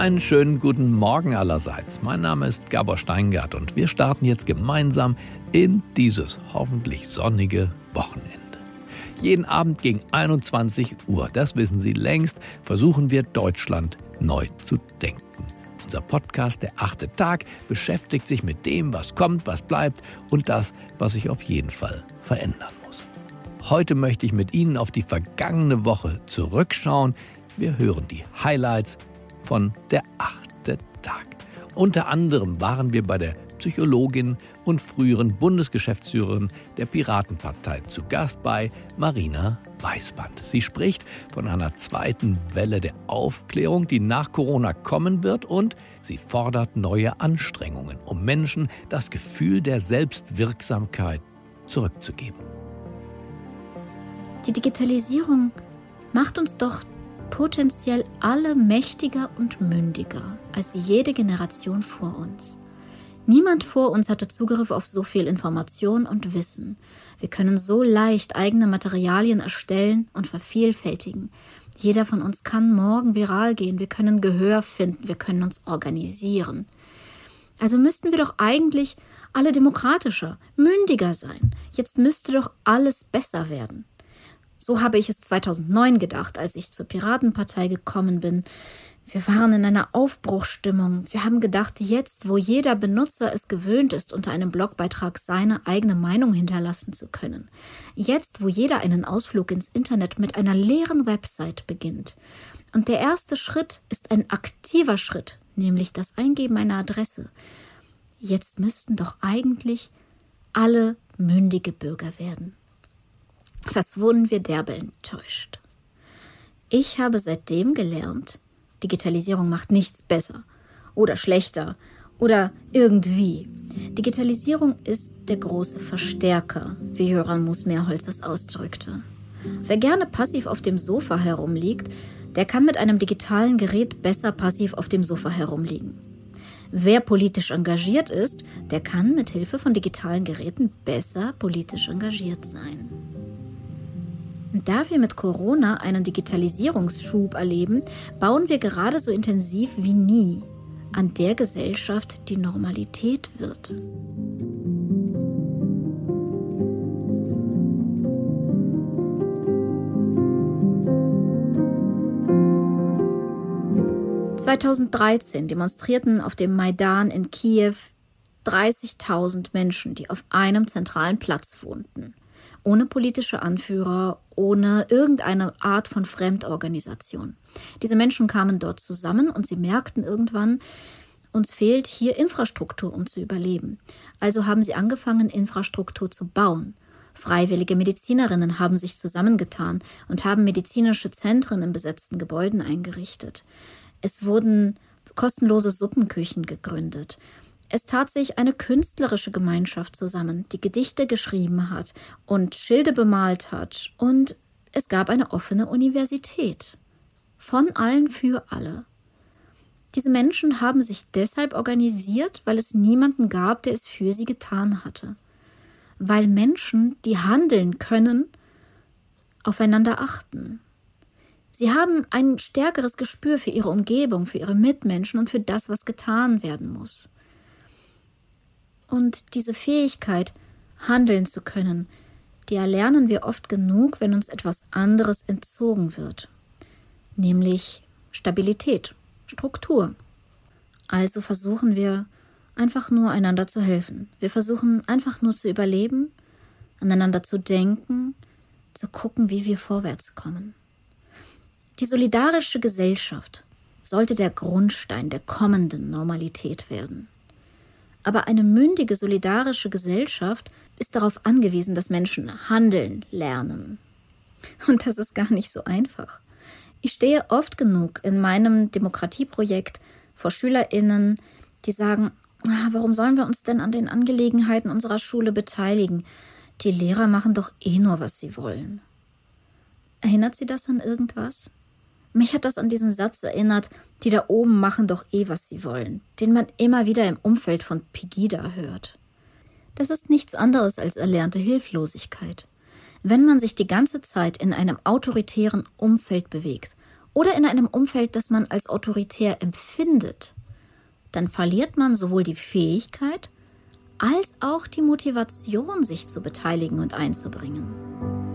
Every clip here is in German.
Einen schönen guten Morgen allerseits. Mein Name ist Gabor Steingart und wir starten jetzt gemeinsam in dieses hoffentlich sonnige Wochenende. Jeden Abend gegen 21 Uhr, das wissen Sie längst, versuchen wir Deutschland neu zu denken. Unser Podcast Der achte Tag beschäftigt sich mit dem, was kommt, was bleibt und das, was sich auf jeden Fall verändern muss. Heute möchte ich mit Ihnen auf die vergangene Woche zurückschauen. Wir hören die Highlights von Der achte Tag. Unter anderem waren wir bei der Psychologin und früheren Bundesgeschäftsführerin der Piratenpartei zu Gast bei Marina Weißband. Sie spricht von einer zweiten Welle der Aufklärung, die nach Corona kommen wird und sie fordert neue Anstrengungen, um Menschen das Gefühl der Selbstwirksamkeit zurückzugeben. Die Digitalisierung macht uns doch potenziell alle mächtiger und mündiger als jede Generation vor uns. Niemand vor uns hatte Zugriff auf so viel Information und Wissen. Wir können so leicht eigene Materialien erstellen und vervielfältigen. Jeder von uns kann morgen viral gehen. Wir können Gehör finden. Wir können uns organisieren. Also müssten wir doch eigentlich alle demokratischer, mündiger sein. Jetzt müsste doch alles besser werden. So habe ich es 2009 gedacht, als ich zur Piratenpartei gekommen bin. Wir waren in einer Aufbruchstimmung. Wir haben gedacht, jetzt, wo jeder Benutzer es gewöhnt ist, unter einem Blogbeitrag seine eigene Meinung hinterlassen zu können, jetzt, wo jeder einen Ausflug ins Internet mit einer leeren Website beginnt. Und der erste Schritt ist ein aktiver Schritt, nämlich das Eingeben einer Adresse. Jetzt müssten doch eigentlich alle mündige Bürger werden. Was wurden wir derbe enttäuscht. Ich habe seitdem gelernt, Digitalisierung macht nichts besser oder schlechter oder irgendwie. Digitalisierung ist der große Verstärker, wie Jöran Musmeerholz es ausdrückte. Wer gerne passiv auf dem Sofa herumliegt, der kann mit einem digitalen Gerät besser passiv auf dem Sofa herumliegen. Wer politisch engagiert ist, der kann mit Hilfe von digitalen Geräten besser politisch engagiert sein. Da wir mit Corona einen Digitalisierungsschub erleben, bauen wir gerade so intensiv wie nie an der Gesellschaft, die Normalität wird. (2013) demonstrierten auf dem Maidan in Kiew 30.000 Menschen, die auf einem zentralen Platz wohnten ohne politische Anführer, ohne irgendeine Art von Fremdorganisation. Diese Menschen kamen dort zusammen und sie merkten irgendwann, uns fehlt hier Infrastruktur, um zu überleben. Also haben sie angefangen, Infrastruktur zu bauen. Freiwillige Medizinerinnen haben sich zusammengetan und haben medizinische Zentren in besetzten Gebäuden eingerichtet. Es wurden kostenlose Suppenküchen gegründet. Es tat sich eine künstlerische Gemeinschaft zusammen, die Gedichte geschrieben hat und Schilde bemalt hat, und es gab eine offene Universität. Von allen für alle. Diese Menschen haben sich deshalb organisiert, weil es niemanden gab, der es für sie getan hatte. Weil Menschen, die handeln können, aufeinander achten. Sie haben ein stärkeres Gespür für ihre Umgebung, für ihre Mitmenschen und für das, was getan werden muss. Und diese Fähigkeit, handeln zu können, die erlernen wir oft genug, wenn uns etwas anderes entzogen wird, nämlich Stabilität, Struktur. Also versuchen wir einfach nur einander zu helfen. Wir versuchen einfach nur zu überleben, aneinander zu denken, zu gucken, wie wir vorwärts kommen. Die solidarische Gesellschaft sollte der Grundstein der kommenden Normalität werden. Aber eine mündige, solidarische Gesellschaft ist darauf angewiesen, dass Menschen handeln lernen. Und das ist gar nicht so einfach. Ich stehe oft genug in meinem Demokratieprojekt vor Schülerinnen, die sagen, ah, warum sollen wir uns denn an den Angelegenheiten unserer Schule beteiligen? Die Lehrer machen doch eh nur, was sie wollen. Erinnert Sie das an irgendwas? Mich hat das an diesen Satz erinnert, die da oben machen doch eh, was sie wollen, den man immer wieder im Umfeld von Pegida hört. Das ist nichts anderes als erlernte Hilflosigkeit. Wenn man sich die ganze Zeit in einem autoritären Umfeld bewegt oder in einem Umfeld, das man als autoritär empfindet, dann verliert man sowohl die Fähigkeit als auch die Motivation, sich zu beteiligen und einzubringen.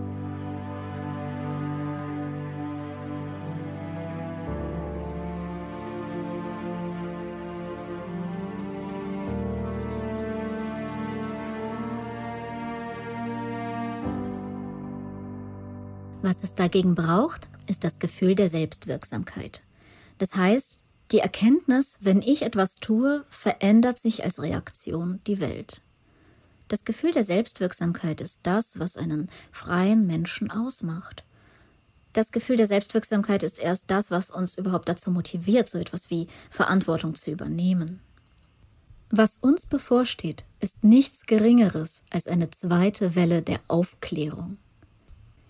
Was es dagegen braucht, ist das Gefühl der Selbstwirksamkeit. Das heißt, die Erkenntnis, wenn ich etwas tue, verändert sich als Reaktion die Welt. Das Gefühl der Selbstwirksamkeit ist das, was einen freien Menschen ausmacht. Das Gefühl der Selbstwirksamkeit ist erst das, was uns überhaupt dazu motiviert, so etwas wie Verantwortung zu übernehmen. Was uns bevorsteht, ist nichts Geringeres als eine zweite Welle der Aufklärung.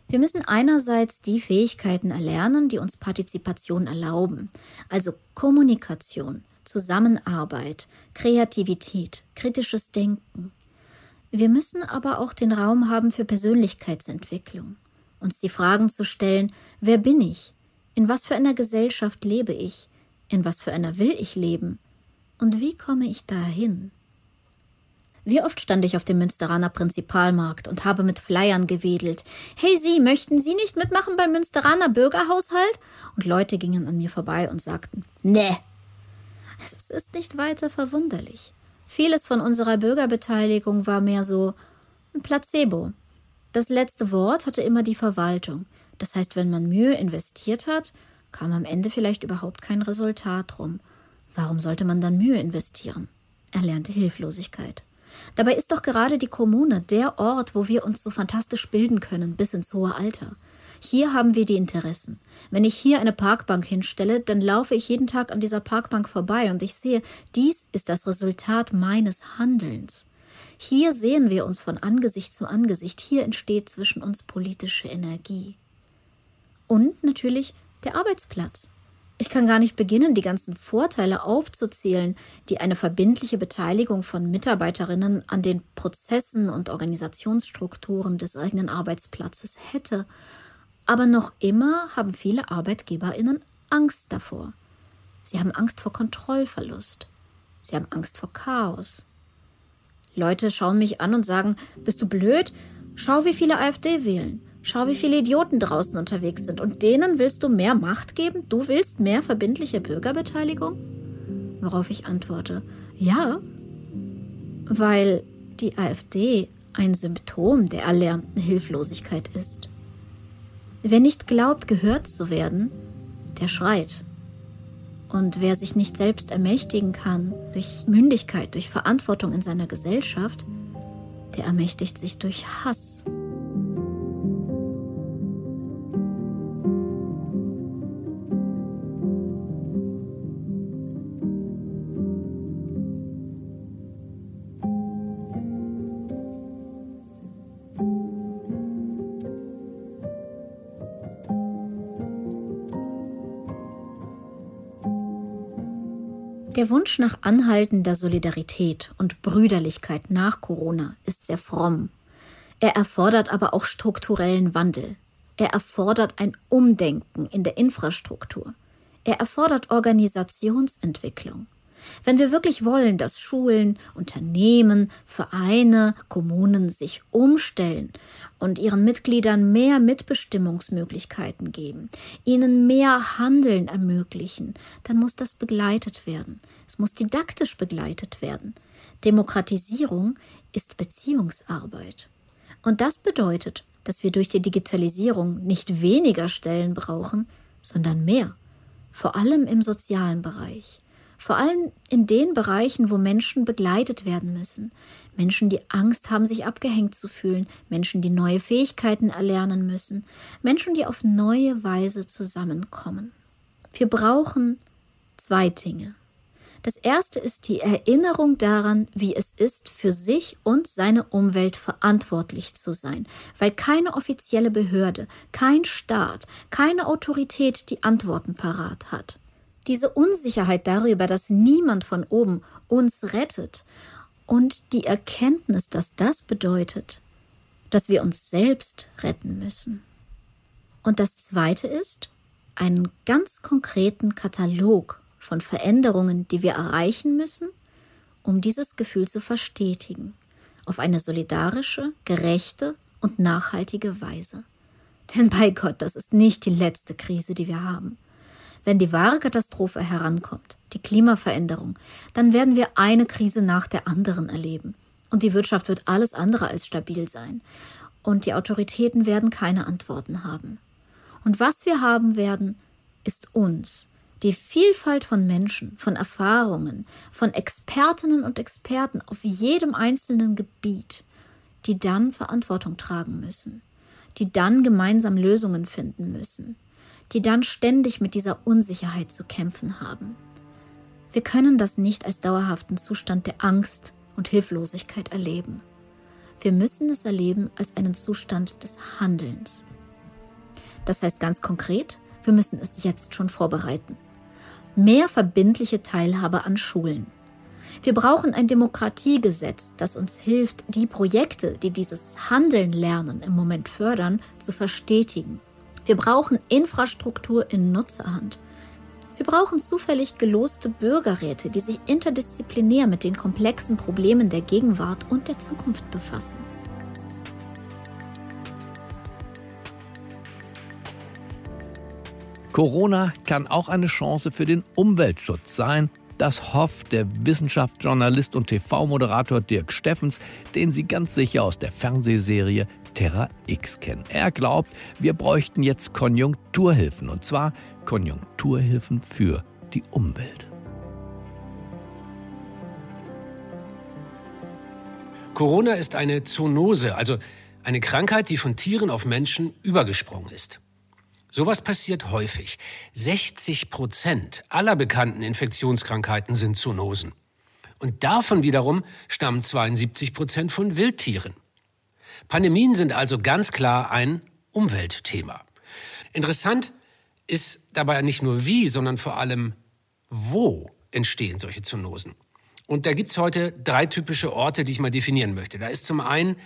Wir müssen einerseits die Fähigkeiten erlernen, die uns Partizipation erlauben, also Kommunikation, Zusammenarbeit, Kreativität, kritisches Denken. Wir müssen aber auch den Raum haben für Persönlichkeitsentwicklung, uns die Fragen zu stellen, wer bin ich? In was für einer Gesellschaft lebe ich? In was für einer will ich leben? Und wie komme ich dahin? Wie oft stand ich auf dem Münsteraner Prinzipalmarkt und habe mit Flyern gewedelt. Hey Sie, möchten Sie nicht mitmachen beim Münsteraner Bürgerhaushalt? Und Leute gingen an mir vorbei und sagten, nee. Es ist nicht weiter verwunderlich. Vieles von unserer Bürgerbeteiligung war mehr so ein Placebo. Das letzte Wort hatte immer die Verwaltung. Das heißt, wenn man Mühe investiert hat, kam am Ende vielleicht überhaupt kein Resultat rum. Warum sollte man dann Mühe investieren? Erlernte Hilflosigkeit. Dabei ist doch gerade die Kommune der Ort, wo wir uns so fantastisch bilden können bis ins hohe Alter. Hier haben wir die Interessen. Wenn ich hier eine Parkbank hinstelle, dann laufe ich jeden Tag an dieser Parkbank vorbei und ich sehe, dies ist das Resultat meines Handelns. Hier sehen wir uns von Angesicht zu Angesicht, hier entsteht zwischen uns politische Energie. Und natürlich der Arbeitsplatz. Ich kann gar nicht beginnen, die ganzen Vorteile aufzuzählen, die eine verbindliche Beteiligung von Mitarbeiterinnen an den Prozessen und Organisationsstrukturen des eigenen Arbeitsplatzes hätte. Aber noch immer haben viele Arbeitgeberinnen Angst davor. Sie haben Angst vor Kontrollverlust. Sie haben Angst vor Chaos. Leute schauen mich an und sagen, bist du blöd? Schau, wie viele AfD wählen. Schau, wie viele Idioten draußen unterwegs sind. Und denen willst du mehr Macht geben? Du willst mehr verbindliche Bürgerbeteiligung? Worauf ich antworte, ja, weil die AfD ein Symptom der erlernten Hilflosigkeit ist. Wer nicht glaubt, gehört zu werden, der schreit. Und wer sich nicht selbst ermächtigen kann durch Mündigkeit, durch Verantwortung in seiner Gesellschaft, der ermächtigt sich durch Hass. Der Wunsch nach anhaltender Solidarität und Brüderlichkeit nach Corona ist sehr fromm. Er erfordert aber auch strukturellen Wandel. Er erfordert ein Umdenken in der Infrastruktur. Er erfordert Organisationsentwicklung. Wenn wir wirklich wollen, dass Schulen, Unternehmen, Vereine, Kommunen sich umstellen und ihren Mitgliedern mehr Mitbestimmungsmöglichkeiten geben, ihnen mehr Handeln ermöglichen, dann muss das begleitet werden. Es muss didaktisch begleitet werden. Demokratisierung ist Beziehungsarbeit. Und das bedeutet, dass wir durch die Digitalisierung nicht weniger Stellen brauchen, sondern mehr, vor allem im sozialen Bereich. Vor allem in den Bereichen, wo Menschen begleitet werden müssen. Menschen, die Angst haben, sich abgehängt zu fühlen. Menschen, die neue Fähigkeiten erlernen müssen. Menschen, die auf neue Weise zusammenkommen. Wir brauchen zwei Dinge. Das erste ist die Erinnerung daran, wie es ist, für sich und seine Umwelt verantwortlich zu sein, weil keine offizielle Behörde, kein Staat, keine Autorität die Antworten parat hat. Diese Unsicherheit darüber, dass niemand von oben uns rettet und die Erkenntnis, dass das bedeutet, dass wir uns selbst retten müssen. Und das Zweite ist, einen ganz konkreten Katalog von Veränderungen, die wir erreichen müssen, um dieses Gefühl zu verstetigen, auf eine solidarische, gerechte und nachhaltige Weise. Denn bei Gott, das ist nicht die letzte Krise, die wir haben. Wenn die wahre Katastrophe herankommt, die Klimaveränderung, dann werden wir eine Krise nach der anderen erleben. Und die Wirtschaft wird alles andere als stabil sein. Und die Autoritäten werden keine Antworten haben. Und was wir haben werden, ist uns, die Vielfalt von Menschen, von Erfahrungen, von Expertinnen und Experten auf jedem einzelnen Gebiet, die dann Verantwortung tragen müssen, die dann gemeinsam Lösungen finden müssen, die dann ständig mit dieser Unsicherheit zu kämpfen haben. Wir können das nicht als dauerhaften Zustand der Angst und Hilflosigkeit erleben. Wir müssen es erleben als einen Zustand des Handelns. Das heißt ganz konkret, wir müssen es jetzt schon vorbereiten. Mehr verbindliche Teilhabe an Schulen. Wir brauchen ein Demokratiegesetz, das uns hilft, die Projekte, die dieses Handeln lernen im Moment fördern, zu verstetigen. Wir brauchen Infrastruktur in Nutzerhand. Wir brauchen zufällig geloste Bürgerräte, die sich interdisziplinär mit den komplexen Problemen der Gegenwart und der Zukunft befassen. Corona kann auch eine Chance für den Umweltschutz sein. Das hofft der Wissenschaftsjournalist und TV-Moderator Dirk Steffens, den Sie ganz sicher aus der Fernsehserie Terra X kennen. Er glaubt, wir bräuchten jetzt Konjunkturhilfen, und zwar Konjunkturhilfen für die Umwelt. Corona ist eine Zoonose, also eine Krankheit, die von Tieren auf Menschen übergesprungen ist. Sowas passiert häufig. 60 Prozent aller bekannten Infektionskrankheiten sind Zoonosen. Und davon wiederum stammen 72 Prozent von Wildtieren. Pandemien sind also ganz klar ein Umweltthema. Interessant ist dabei nicht nur wie, sondern vor allem wo entstehen solche Zoonosen. Und da gibt es heute drei typische Orte, die ich mal definieren möchte. Da ist zum einen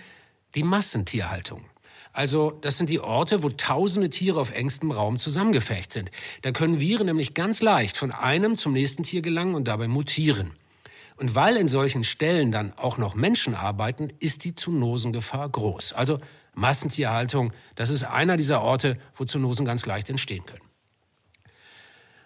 die Massentierhaltung. Also das sind die Orte, wo tausende Tiere auf engstem Raum zusammengefecht sind. Da können Viren nämlich ganz leicht von einem zum nächsten Tier gelangen und dabei mutieren. Und weil in solchen Stellen dann auch noch Menschen arbeiten, ist die Zoonosengefahr groß. Also Massentierhaltung, das ist einer dieser Orte, wo Zoonosen ganz leicht entstehen können.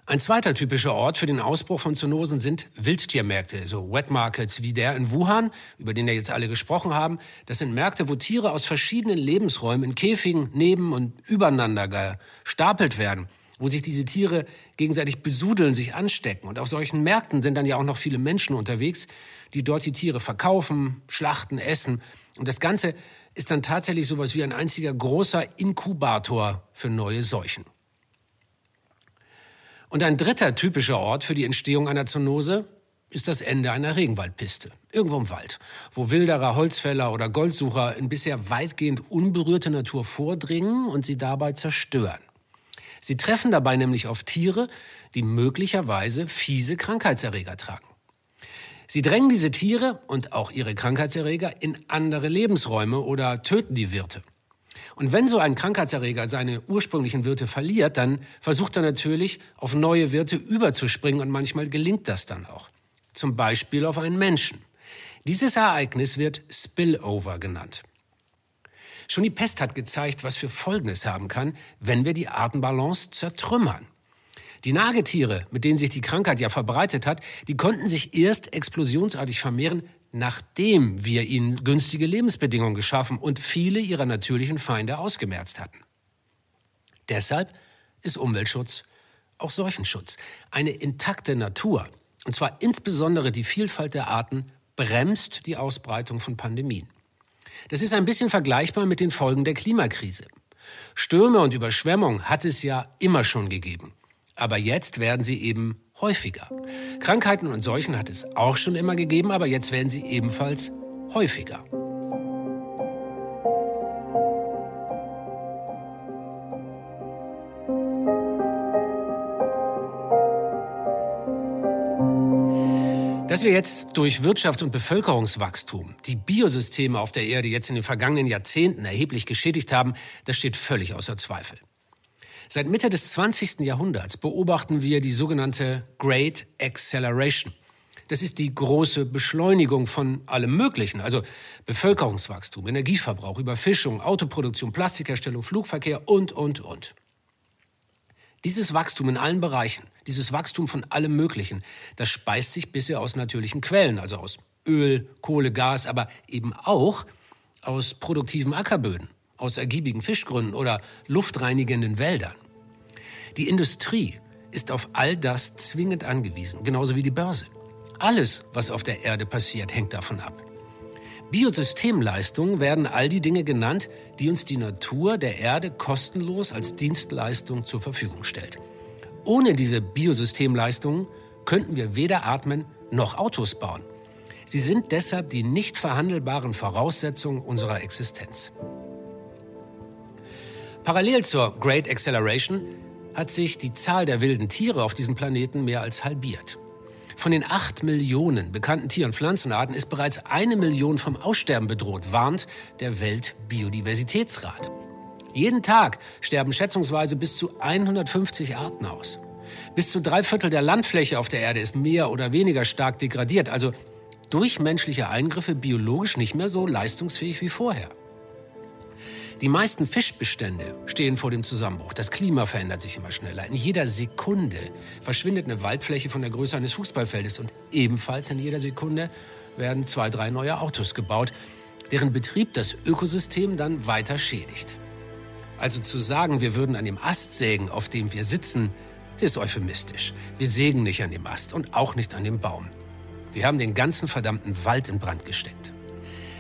Ein zweiter typischer Ort für den Ausbruch von Zoonosen sind Wildtiermärkte, so Wet Markets wie der in Wuhan, über den ja jetzt alle gesprochen haben. Das sind Märkte, wo Tiere aus verschiedenen Lebensräumen in Käfigen neben und übereinander gestapelt werden, wo sich diese Tiere gegenseitig besudeln, sich anstecken. Und auf solchen Märkten sind dann ja auch noch viele Menschen unterwegs, die dort die Tiere verkaufen, schlachten, essen. Und das Ganze ist dann tatsächlich sowas wie ein einziger großer Inkubator für neue Seuchen. Und ein dritter typischer Ort für die Entstehung einer Zoonose ist das Ende einer Regenwaldpiste. Irgendwo im Wald, wo Wilderer, Holzfäller oder Goldsucher in bisher weitgehend unberührte Natur vordringen und sie dabei zerstören. Sie treffen dabei nämlich auf Tiere, die möglicherweise fiese Krankheitserreger tragen. Sie drängen diese Tiere und auch ihre Krankheitserreger in andere Lebensräume oder töten die Wirte. Und wenn so ein Krankheitserreger seine ursprünglichen Wirte verliert, dann versucht er natürlich, auf neue Wirte überzuspringen und manchmal gelingt das dann auch. Zum Beispiel auf einen Menschen. Dieses Ereignis wird Spillover genannt. Schon die Pest hat gezeigt, was für Folgen es haben kann, wenn wir die Artenbalance zertrümmern. Die Nagetiere, mit denen sich die Krankheit ja verbreitet hat, die konnten sich erst explosionsartig vermehren, nachdem wir ihnen günstige Lebensbedingungen geschaffen und viele ihrer natürlichen Feinde ausgemerzt hatten. Deshalb ist Umweltschutz auch Seuchenschutz. Eine intakte Natur, und zwar insbesondere die Vielfalt der Arten, bremst die Ausbreitung von Pandemien. Das ist ein bisschen vergleichbar mit den Folgen der Klimakrise. Stürme und Überschwemmung hat es ja immer schon gegeben. Aber jetzt werden sie eben häufiger. Krankheiten und Seuchen hat es auch schon immer gegeben, aber jetzt werden sie ebenfalls häufiger. Dass wir jetzt durch Wirtschafts- und Bevölkerungswachstum die Biosysteme auf der Erde jetzt in den vergangenen Jahrzehnten erheblich geschädigt haben, das steht völlig außer Zweifel. Seit Mitte des 20. Jahrhunderts beobachten wir die sogenannte Great Acceleration. Das ist die große Beschleunigung von allem Möglichen, also Bevölkerungswachstum, Energieverbrauch, Überfischung, Autoproduktion, Plastikherstellung, Flugverkehr und, und, und. Dieses Wachstum in allen Bereichen, dieses Wachstum von allem Möglichen, das speist sich bisher aus natürlichen Quellen, also aus Öl, Kohle, Gas, aber eben auch aus produktiven Ackerböden, aus ergiebigen Fischgründen oder luftreinigenden Wäldern. Die Industrie ist auf all das zwingend angewiesen, genauso wie die Börse. Alles, was auf der Erde passiert, hängt davon ab. Biosystemleistungen werden all die Dinge genannt, die uns die Natur der Erde kostenlos als Dienstleistung zur Verfügung stellt. Ohne diese Biosystemleistungen könnten wir weder atmen noch Autos bauen. Sie sind deshalb die nicht verhandelbaren Voraussetzungen unserer Existenz. Parallel zur Great Acceleration hat sich die Zahl der wilden Tiere auf diesem Planeten mehr als halbiert. Von den acht Millionen bekannten Tier- und Pflanzenarten ist bereits eine Million vom Aussterben bedroht, warnt der Weltbiodiversitätsrat. Jeden Tag sterben schätzungsweise bis zu 150 Arten aus. Bis zu drei Viertel der Landfläche auf der Erde ist mehr oder weniger stark degradiert, also durch menschliche Eingriffe biologisch nicht mehr so leistungsfähig wie vorher. Die meisten Fischbestände stehen vor dem Zusammenbruch. Das Klima verändert sich immer schneller. In jeder Sekunde verschwindet eine Waldfläche von der Größe eines Fußballfeldes. Und ebenfalls in jeder Sekunde werden zwei, drei neue Autos gebaut, deren Betrieb das Ökosystem dann weiter schädigt. Also zu sagen, wir würden an dem Ast sägen, auf dem wir sitzen, ist euphemistisch. Wir sägen nicht an dem Ast und auch nicht an dem Baum. Wir haben den ganzen verdammten Wald in Brand gesteckt.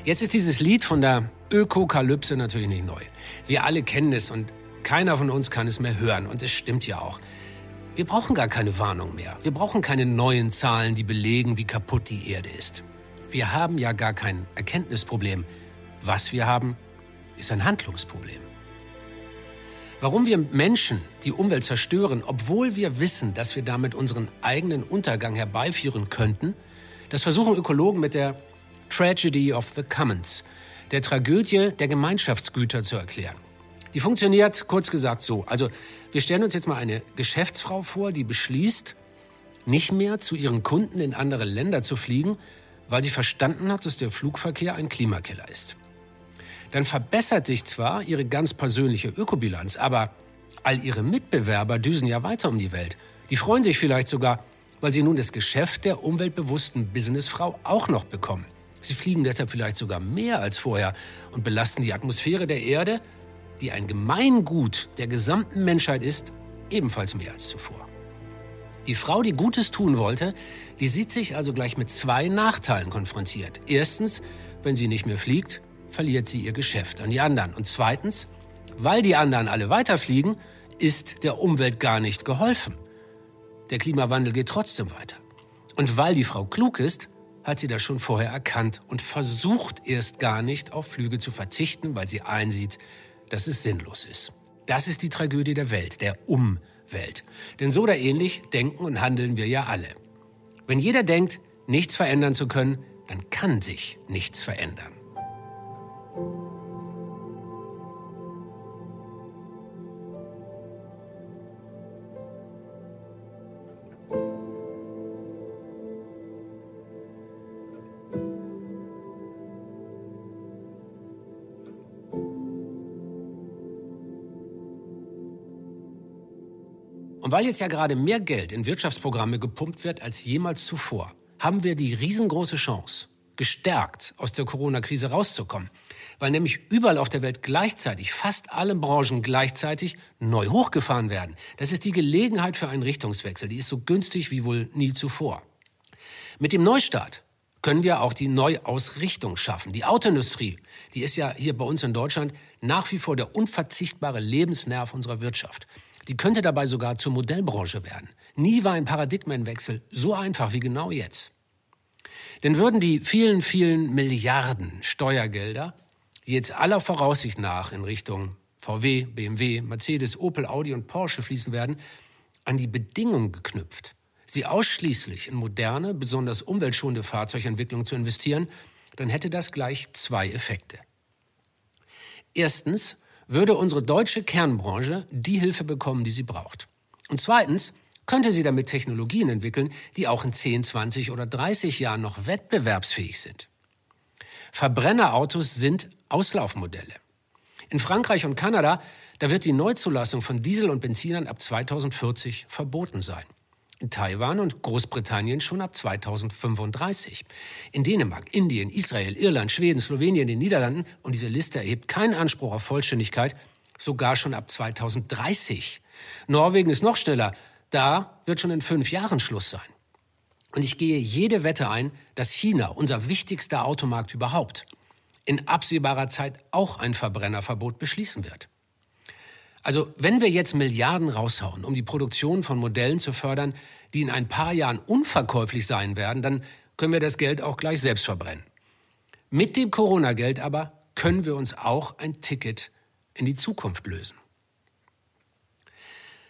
Jetzt ist dieses Lied von der Ökokalypse natürlich nicht neu. Wir alle kennen es und keiner von uns kann es mehr hören. Und es stimmt ja auch. Wir brauchen gar keine Warnung mehr. Wir brauchen keine neuen Zahlen, die belegen, wie kaputt die Erde ist. Wir haben ja gar kein Erkenntnisproblem. Was wir haben, ist ein Handlungsproblem. Warum wir Menschen die Umwelt zerstören, obwohl wir wissen, dass wir damit unseren eigenen Untergang herbeiführen könnten, das versuchen Ökologen mit der Tragedy of the Commons, der Tragödie der Gemeinschaftsgüter zu erklären. Die funktioniert kurz gesagt so. Also wir stellen uns jetzt mal eine Geschäftsfrau vor, die beschließt, nicht mehr zu ihren Kunden in andere Länder zu fliegen, weil sie verstanden hat, dass der Flugverkehr ein Klimakiller ist. Dann verbessert sich zwar ihre ganz persönliche Ökobilanz, aber all ihre Mitbewerber düsen ja weiter um die Welt. Die freuen sich vielleicht sogar, weil sie nun das Geschäft der umweltbewussten Businessfrau auch noch bekommen. Sie fliegen deshalb vielleicht sogar mehr als vorher und belasten die Atmosphäre der Erde, die ein Gemeingut der gesamten Menschheit ist, ebenfalls mehr als zuvor. Die Frau, die Gutes tun wollte, die sieht sich also gleich mit zwei Nachteilen konfrontiert. Erstens, wenn sie nicht mehr fliegt, verliert sie ihr Geschäft an die anderen. Und zweitens, weil die anderen alle weiterfliegen, ist der Umwelt gar nicht geholfen. Der Klimawandel geht trotzdem weiter. Und weil die Frau klug ist, hat sie das schon vorher erkannt und versucht erst gar nicht auf Flüge zu verzichten, weil sie einsieht, dass es sinnlos ist. Das ist die Tragödie der Welt, der Umwelt. Denn so oder ähnlich denken und handeln wir ja alle. Wenn jeder denkt, nichts verändern zu können, dann kann sich nichts verändern. Weil jetzt ja gerade mehr Geld in Wirtschaftsprogramme gepumpt wird als jemals zuvor, haben wir die riesengroße Chance, gestärkt aus der Corona-Krise rauszukommen. Weil nämlich überall auf der Welt gleichzeitig, fast alle Branchen gleichzeitig neu hochgefahren werden. Das ist die Gelegenheit für einen Richtungswechsel. Die ist so günstig wie wohl nie zuvor. Mit dem Neustart können wir auch die Neuausrichtung schaffen. Die Autoindustrie, die ist ja hier bei uns in Deutschland nach wie vor der unverzichtbare Lebensnerv unserer Wirtschaft. Die könnte dabei sogar zur Modellbranche werden. Nie war ein Paradigmenwechsel so einfach wie genau jetzt. Denn würden die vielen, vielen Milliarden Steuergelder, die jetzt aller Voraussicht nach in Richtung VW, BMW, Mercedes, Opel, Audi und Porsche fließen werden, an die Bedingungen geknüpft, sie ausschließlich in moderne, besonders umweltschonende Fahrzeugentwicklung zu investieren, dann hätte das gleich zwei Effekte. Erstens würde unsere deutsche Kernbranche die Hilfe bekommen, die sie braucht. Und zweitens könnte sie damit Technologien entwickeln, die auch in 10, 20 oder 30 Jahren noch wettbewerbsfähig sind. Verbrennerautos sind Auslaufmodelle. In Frankreich und Kanada, da wird die Neuzulassung von Diesel- und Benzinern ab 2040 verboten sein. In Taiwan und Großbritannien schon ab 2035. In Dänemark, Indien, Israel, Irland, Schweden, Slowenien, den Niederlanden und diese Liste erhebt keinen Anspruch auf Vollständigkeit, sogar schon ab 2030. Norwegen ist noch schneller, da wird schon in fünf Jahren Schluss sein. Und ich gehe jede Wette ein, dass China, unser wichtigster Automarkt überhaupt, in absehbarer Zeit auch ein Verbrennerverbot beschließen wird. Also wenn wir jetzt Milliarden raushauen, um die Produktion von Modellen zu fördern, die in ein paar Jahren unverkäuflich sein werden, dann können wir das Geld auch gleich selbst verbrennen. Mit dem Corona-Geld aber können wir uns auch ein Ticket in die Zukunft lösen.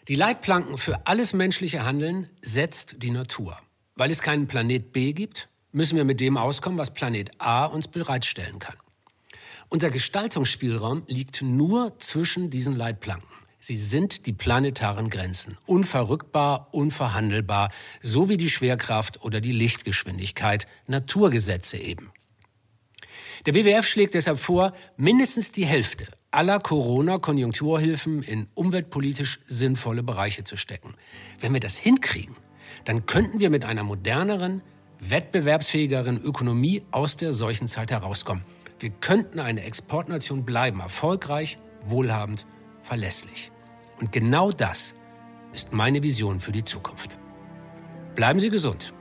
Die Leitplanken für alles menschliche Handeln setzt die Natur. Weil es keinen Planet B gibt, müssen wir mit dem auskommen, was Planet A uns bereitstellen kann. Unser Gestaltungsspielraum liegt nur zwischen diesen Leitplanken. Sie sind die planetaren Grenzen, unverrückbar, unverhandelbar, so wie die Schwerkraft oder die Lichtgeschwindigkeit, Naturgesetze eben. Der WWF schlägt deshalb vor, mindestens die Hälfte aller Corona-Konjunkturhilfen in umweltpolitisch sinnvolle Bereiche zu stecken. Wenn wir das hinkriegen, dann könnten wir mit einer moderneren, wettbewerbsfähigeren Ökonomie aus der Seuchenzeit herauskommen. Wir könnten eine Exportnation bleiben, erfolgreich, wohlhabend, verlässlich. Und genau das ist meine Vision für die Zukunft. Bleiben Sie gesund.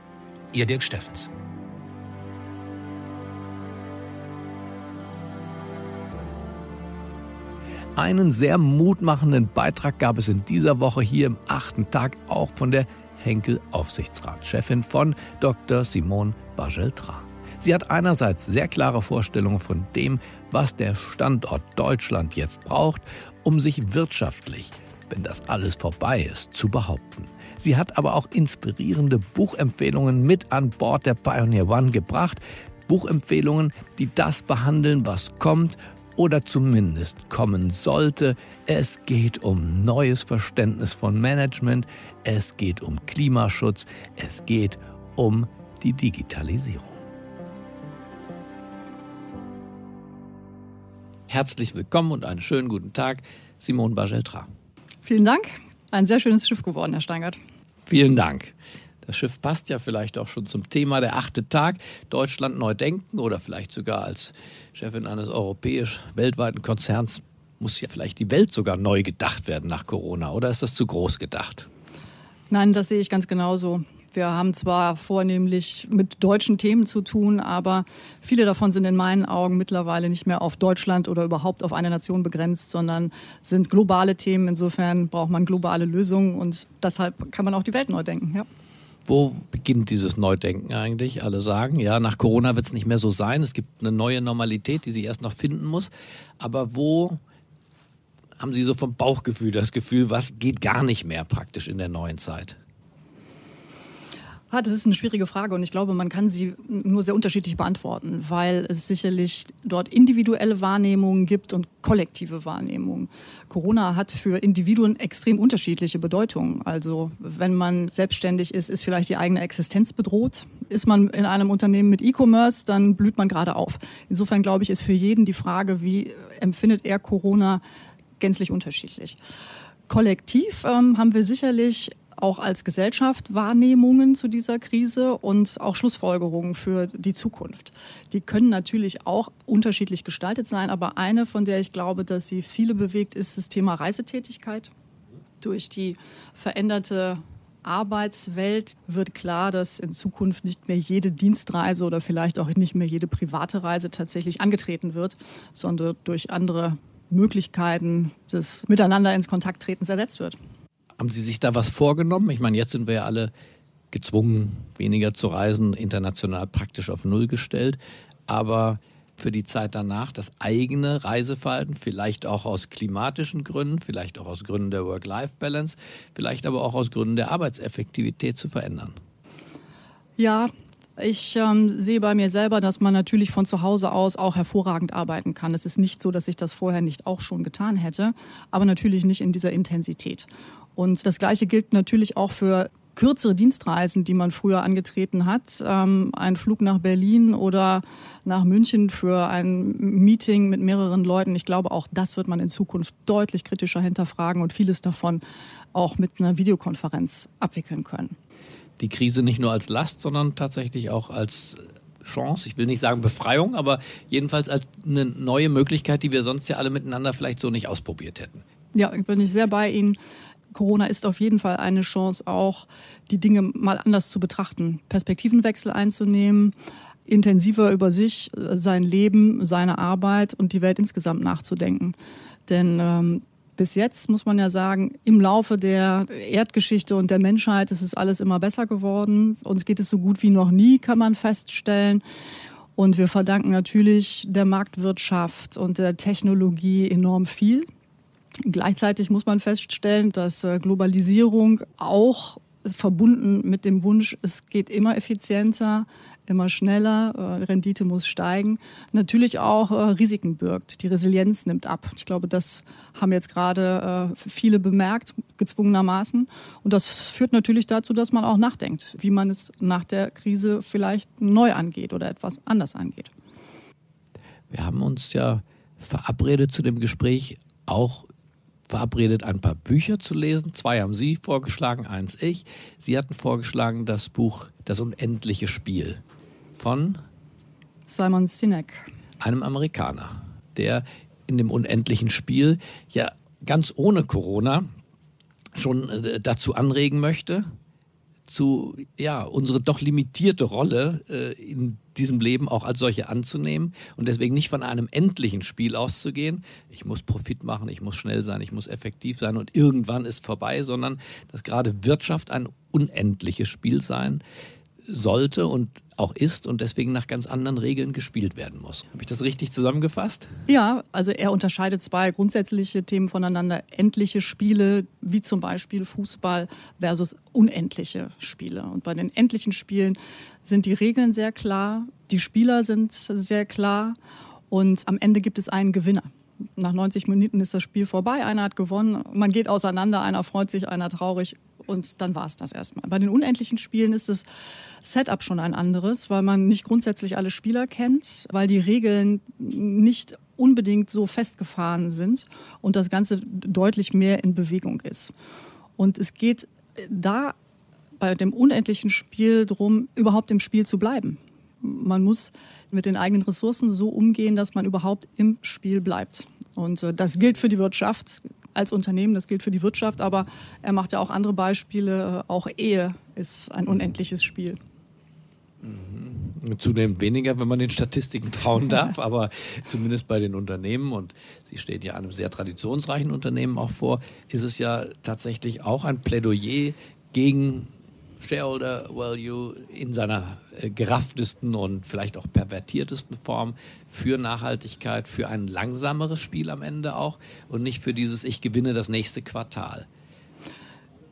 Ihr Dirk Steffens. Einen sehr mutmachenden Beitrag gab es in dieser Woche hier im achten Tag auch von der Henkel Aufsichtsratschefin von Dr. Simone Bageltra. Sie hat einerseits sehr klare Vorstellungen von dem, was der Standort Deutschland jetzt braucht, um sich wirtschaftlich, wenn das alles vorbei ist, zu behaupten. Sie hat aber auch inspirierende Buchempfehlungen mit an Bord der Pioneer One gebracht. Buchempfehlungen, die das behandeln, was kommt oder zumindest kommen sollte. Es geht um neues Verständnis von Management, es geht um Klimaschutz, es geht um die Digitalisierung. Herzlich willkommen und einen schönen guten Tag, Simone Bageltra. Vielen Dank. Ein sehr schönes Schiff geworden, Herr Steingart. Vielen Dank. Das Schiff passt ja vielleicht auch schon zum Thema der achte Tag. Deutschland neu denken oder vielleicht sogar als Chefin eines europäisch weltweiten Konzerns muss ja vielleicht die Welt sogar neu gedacht werden nach Corona. Oder ist das zu groß gedacht? Nein, das sehe ich ganz genauso. Wir haben zwar vornehmlich mit deutschen Themen zu tun, aber viele davon sind in meinen Augen mittlerweile nicht mehr auf Deutschland oder überhaupt auf eine Nation begrenzt, sondern sind globale Themen. Insofern braucht man globale Lösungen und deshalb kann man auch die Welt neu denken. Ja. Wo beginnt dieses Neudenken eigentlich? Alle sagen, ja, nach Corona wird es nicht mehr so sein. Es gibt eine neue Normalität, die sich erst noch finden muss. Aber wo haben Sie so vom Bauchgefühl das Gefühl, was geht gar nicht mehr praktisch in der neuen Zeit? Ah, das ist eine schwierige Frage und ich glaube, man kann sie nur sehr unterschiedlich beantworten, weil es sicherlich dort individuelle Wahrnehmungen gibt und kollektive Wahrnehmungen. Corona hat für Individuen extrem unterschiedliche Bedeutungen. Also wenn man selbstständig ist, ist vielleicht die eigene Existenz bedroht. Ist man in einem Unternehmen mit E-Commerce, dann blüht man gerade auf. Insofern glaube ich, ist für jeden die Frage, wie empfindet er Corona gänzlich unterschiedlich. Kollektiv ähm, haben wir sicherlich auch als Gesellschaft Wahrnehmungen zu dieser Krise und auch Schlussfolgerungen für die Zukunft. Die können natürlich auch unterschiedlich gestaltet sein, aber eine, von der ich glaube, dass sie viele bewegt, ist das Thema Reisetätigkeit. Durch die veränderte Arbeitswelt wird klar, dass in Zukunft nicht mehr jede Dienstreise oder vielleicht auch nicht mehr jede private Reise tatsächlich angetreten wird, sondern durch andere Möglichkeiten des Miteinander ins Kontakttretens ersetzt wird. Haben Sie sich da was vorgenommen? Ich meine, jetzt sind wir ja alle gezwungen, weniger zu reisen, international praktisch auf Null gestellt. Aber für die Zeit danach das eigene Reiseverhalten, vielleicht auch aus klimatischen Gründen, vielleicht auch aus Gründen der Work-Life-Balance, vielleicht aber auch aus Gründen der Arbeitseffektivität zu verändern? Ja, Ich ähm, sehe bei mir selber, dass man natürlich von zu Hause aus auch hervorragend arbeiten kann. Es ist nicht so, dass ich das vorher nicht auch schon getan hätte, aber natürlich nicht in dieser Intensität. Und das Gleiche gilt natürlich auch für kürzere Dienstreisen, die man früher angetreten hat. Ähm, ein Flug nach Berlin oder nach München für ein Meeting mit mehreren Leuten. Ich glaube, auch das wird man in Zukunft deutlich kritischer hinterfragen und vieles davon auch mit einer Videokonferenz abwickeln können die Krise nicht nur als Last, sondern tatsächlich auch als Chance, ich will nicht sagen Befreiung, aber jedenfalls als eine neue Möglichkeit, die wir sonst ja alle miteinander vielleicht so nicht ausprobiert hätten. Ja, bin ich sehr bei Ihnen. Corona ist auf jeden Fall eine Chance, auch die Dinge mal anders zu betrachten, Perspektivenwechsel einzunehmen, intensiver über sich, sein Leben, seine Arbeit und die Welt insgesamt nachzudenken. Denn ähm, bis jetzt muss man ja sagen, im Laufe der Erdgeschichte und der Menschheit ist es alles immer besser geworden. Uns geht es so gut wie noch nie, kann man feststellen. Und wir verdanken natürlich der Marktwirtschaft und der Technologie enorm viel. Gleichzeitig muss man feststellen, dass äh, Globalisierung auch verbunden mit dem Wunsch, es geht immer effizienter, immer schneller, äh, Rendite muss steigen, natürlich auch äh, Risiken birgt. Die Resilienz nimmt ab. Ich glaube, das haben jetzt gerade viele bemerkt, gezwungenermaßen. Und das führt natürlich dazu, dass man auch nachdenkt, wie man es nach der Krise vielleicht neu angeht oder etwas anders angeht. Wir haben uns ja verabredet zu dem Gespräch auch verabredet, ein paar Bücher zu lesen. Zwei haben Sie vorgeschlagen, eins ich. Sie hatten vorgeschlagen das Buch Das unendliche Spiel von Simon Sinek, einem Amerikaner, der in dem unendlichen Spiel ja ganz ohne Corona schon äh, dazu anregen möchte, zu ja unsere doch limitierte Rolle äh, in diesem Leben auch als solche anzunehmen und deswegen nicht von einem endlichen Spiel auszugehen. Ich muss Profit machen, ich muss schnell sein, ich muss effektiv sein und irgendwann ist vorbei, sondern dass gerade Wirtschaft ein unendliches Spiel sein sollte und auch ist und deswegen nach ganz anderen Regeln gespielt werden muss. Habe ich das richtig zusammengefasst? Ja, also er unterscheidet zwei grundsätzliche Themen voneinander. Endliche Spiele, wie zum Beispiel Fußball, versus unendliche Spiele. Und bei den endlichen Spielen sind die Regeln sehr klar, die Spieler sind sehr klar und am Ende gibt es einen Gewinner. Nach 90 Minuten ist das Spiel vorbei, einer hat gewonnen, man geht auseinander, einer freut sich, einer traurig und dann war es das erstmal. Bei den unendlichen Spielen ist das Setup schon ein anderes, weil man nicht grundsätzlich alle Spieler kennt, weil die Regeln nicht unbedingt so festgefahren sind und das Ganze deutlich mehr in Bewegung ist. Und es geht da bei dem unendlichen Spiel darum, überhaupt im Spiel zu bleiben. Man muss mit den eigenen Ressourcen so umgehen, dass man überhaupt im Spiel bleibt. Und äh, das gilt für die Wirtschaft als Unternehmen, das gilt für die Wirtschaft, aber er macht ja auch andere Beispiele. Auch Ehe ist ein unendliches Spiel. Mhm. Zunehmend weniger, wenn man den Statistiken trauen darf, aber zumindest bei den Unternehmen, und Sie stehen ja einem sehr traditionsreichen Unternehmen auch vor, ist es ja tatsächlich auch ein Plädoyer gegen Shareholder Value in seiner äh, gerafftesten und vielleicht auch pervertiertesten Form für Nachhaltigkeit, für ein langsameres Spiel am Ende auch und nicht für dieses Ich gewinne das nächste Quartal.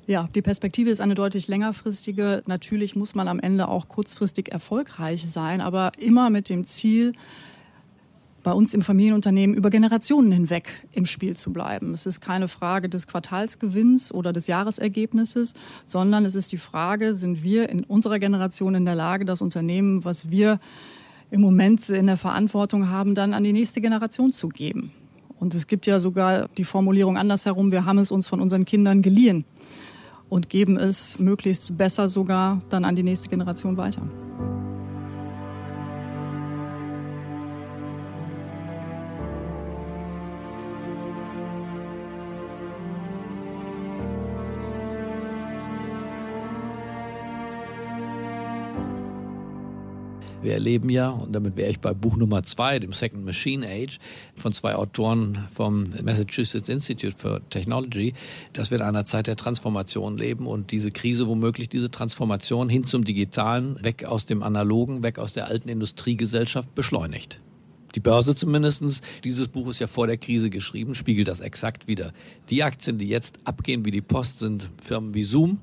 Ja, die Perspektive ist eine deutlich längerfristige. Natürlich muss man am Ende auch kurzfristig erfolgreich sein, aber immer mit dem Ziel, bei uns im Familienunternehmen über Generationen hinweg im Spiel zu bleiben. Es ist keine Frage des Quartalsgewinns oder des Jahresergebnisses, sondern es ist die Frage, sind wir in unserer Generation in der Lage, das Unternehmen, was wir im Moment in der Verantwortung haben, dann an die nächste Generation zu geben. Und es gibt ja sogar die Formulierung andersherum, wir haben es uns von unseren Kindern geliehen und geben es möglichst besser sogar dann an die nächste Generation weiter. Wir erleben ja, und damit wäre ich bei Buch Nummer zwei, dem Second Machine Age, von zwei Autoren vom Massachusetts Institute for Technology, dass wir in einer Zeit der Transformation leben und diese Krise womöglich diese Transformation hin zum Digitalen, weg aus dem Analogen, weg aus der alten Industriegesellschaft beschleunigt. Die Börse zumindest, dieses Buch ist ja vor der Krise geschrieben, spiegelt das exakt wieder. Die Aktien, die jetzt abgehen wie die Post, sind Firmen wie Zoom.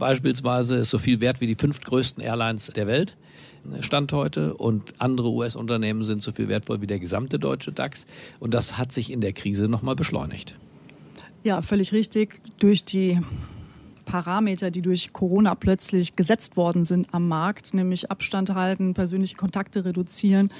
Beispielsweise ist so viel wert wie die fünftgrößten Airlines der Welt. Stand heute und andere US-Unternehmen sind so viel wertvoll wie der gesamte deutsche DAX. Und das hat sich in der Krise nochmal beschleunigt. Ja, völlig richtig. Durch die Parameter, die durch Corona plötzlich gesetzt worden sind am Markt, nämlich Abstand halten, persönliche Kontakte reduzieren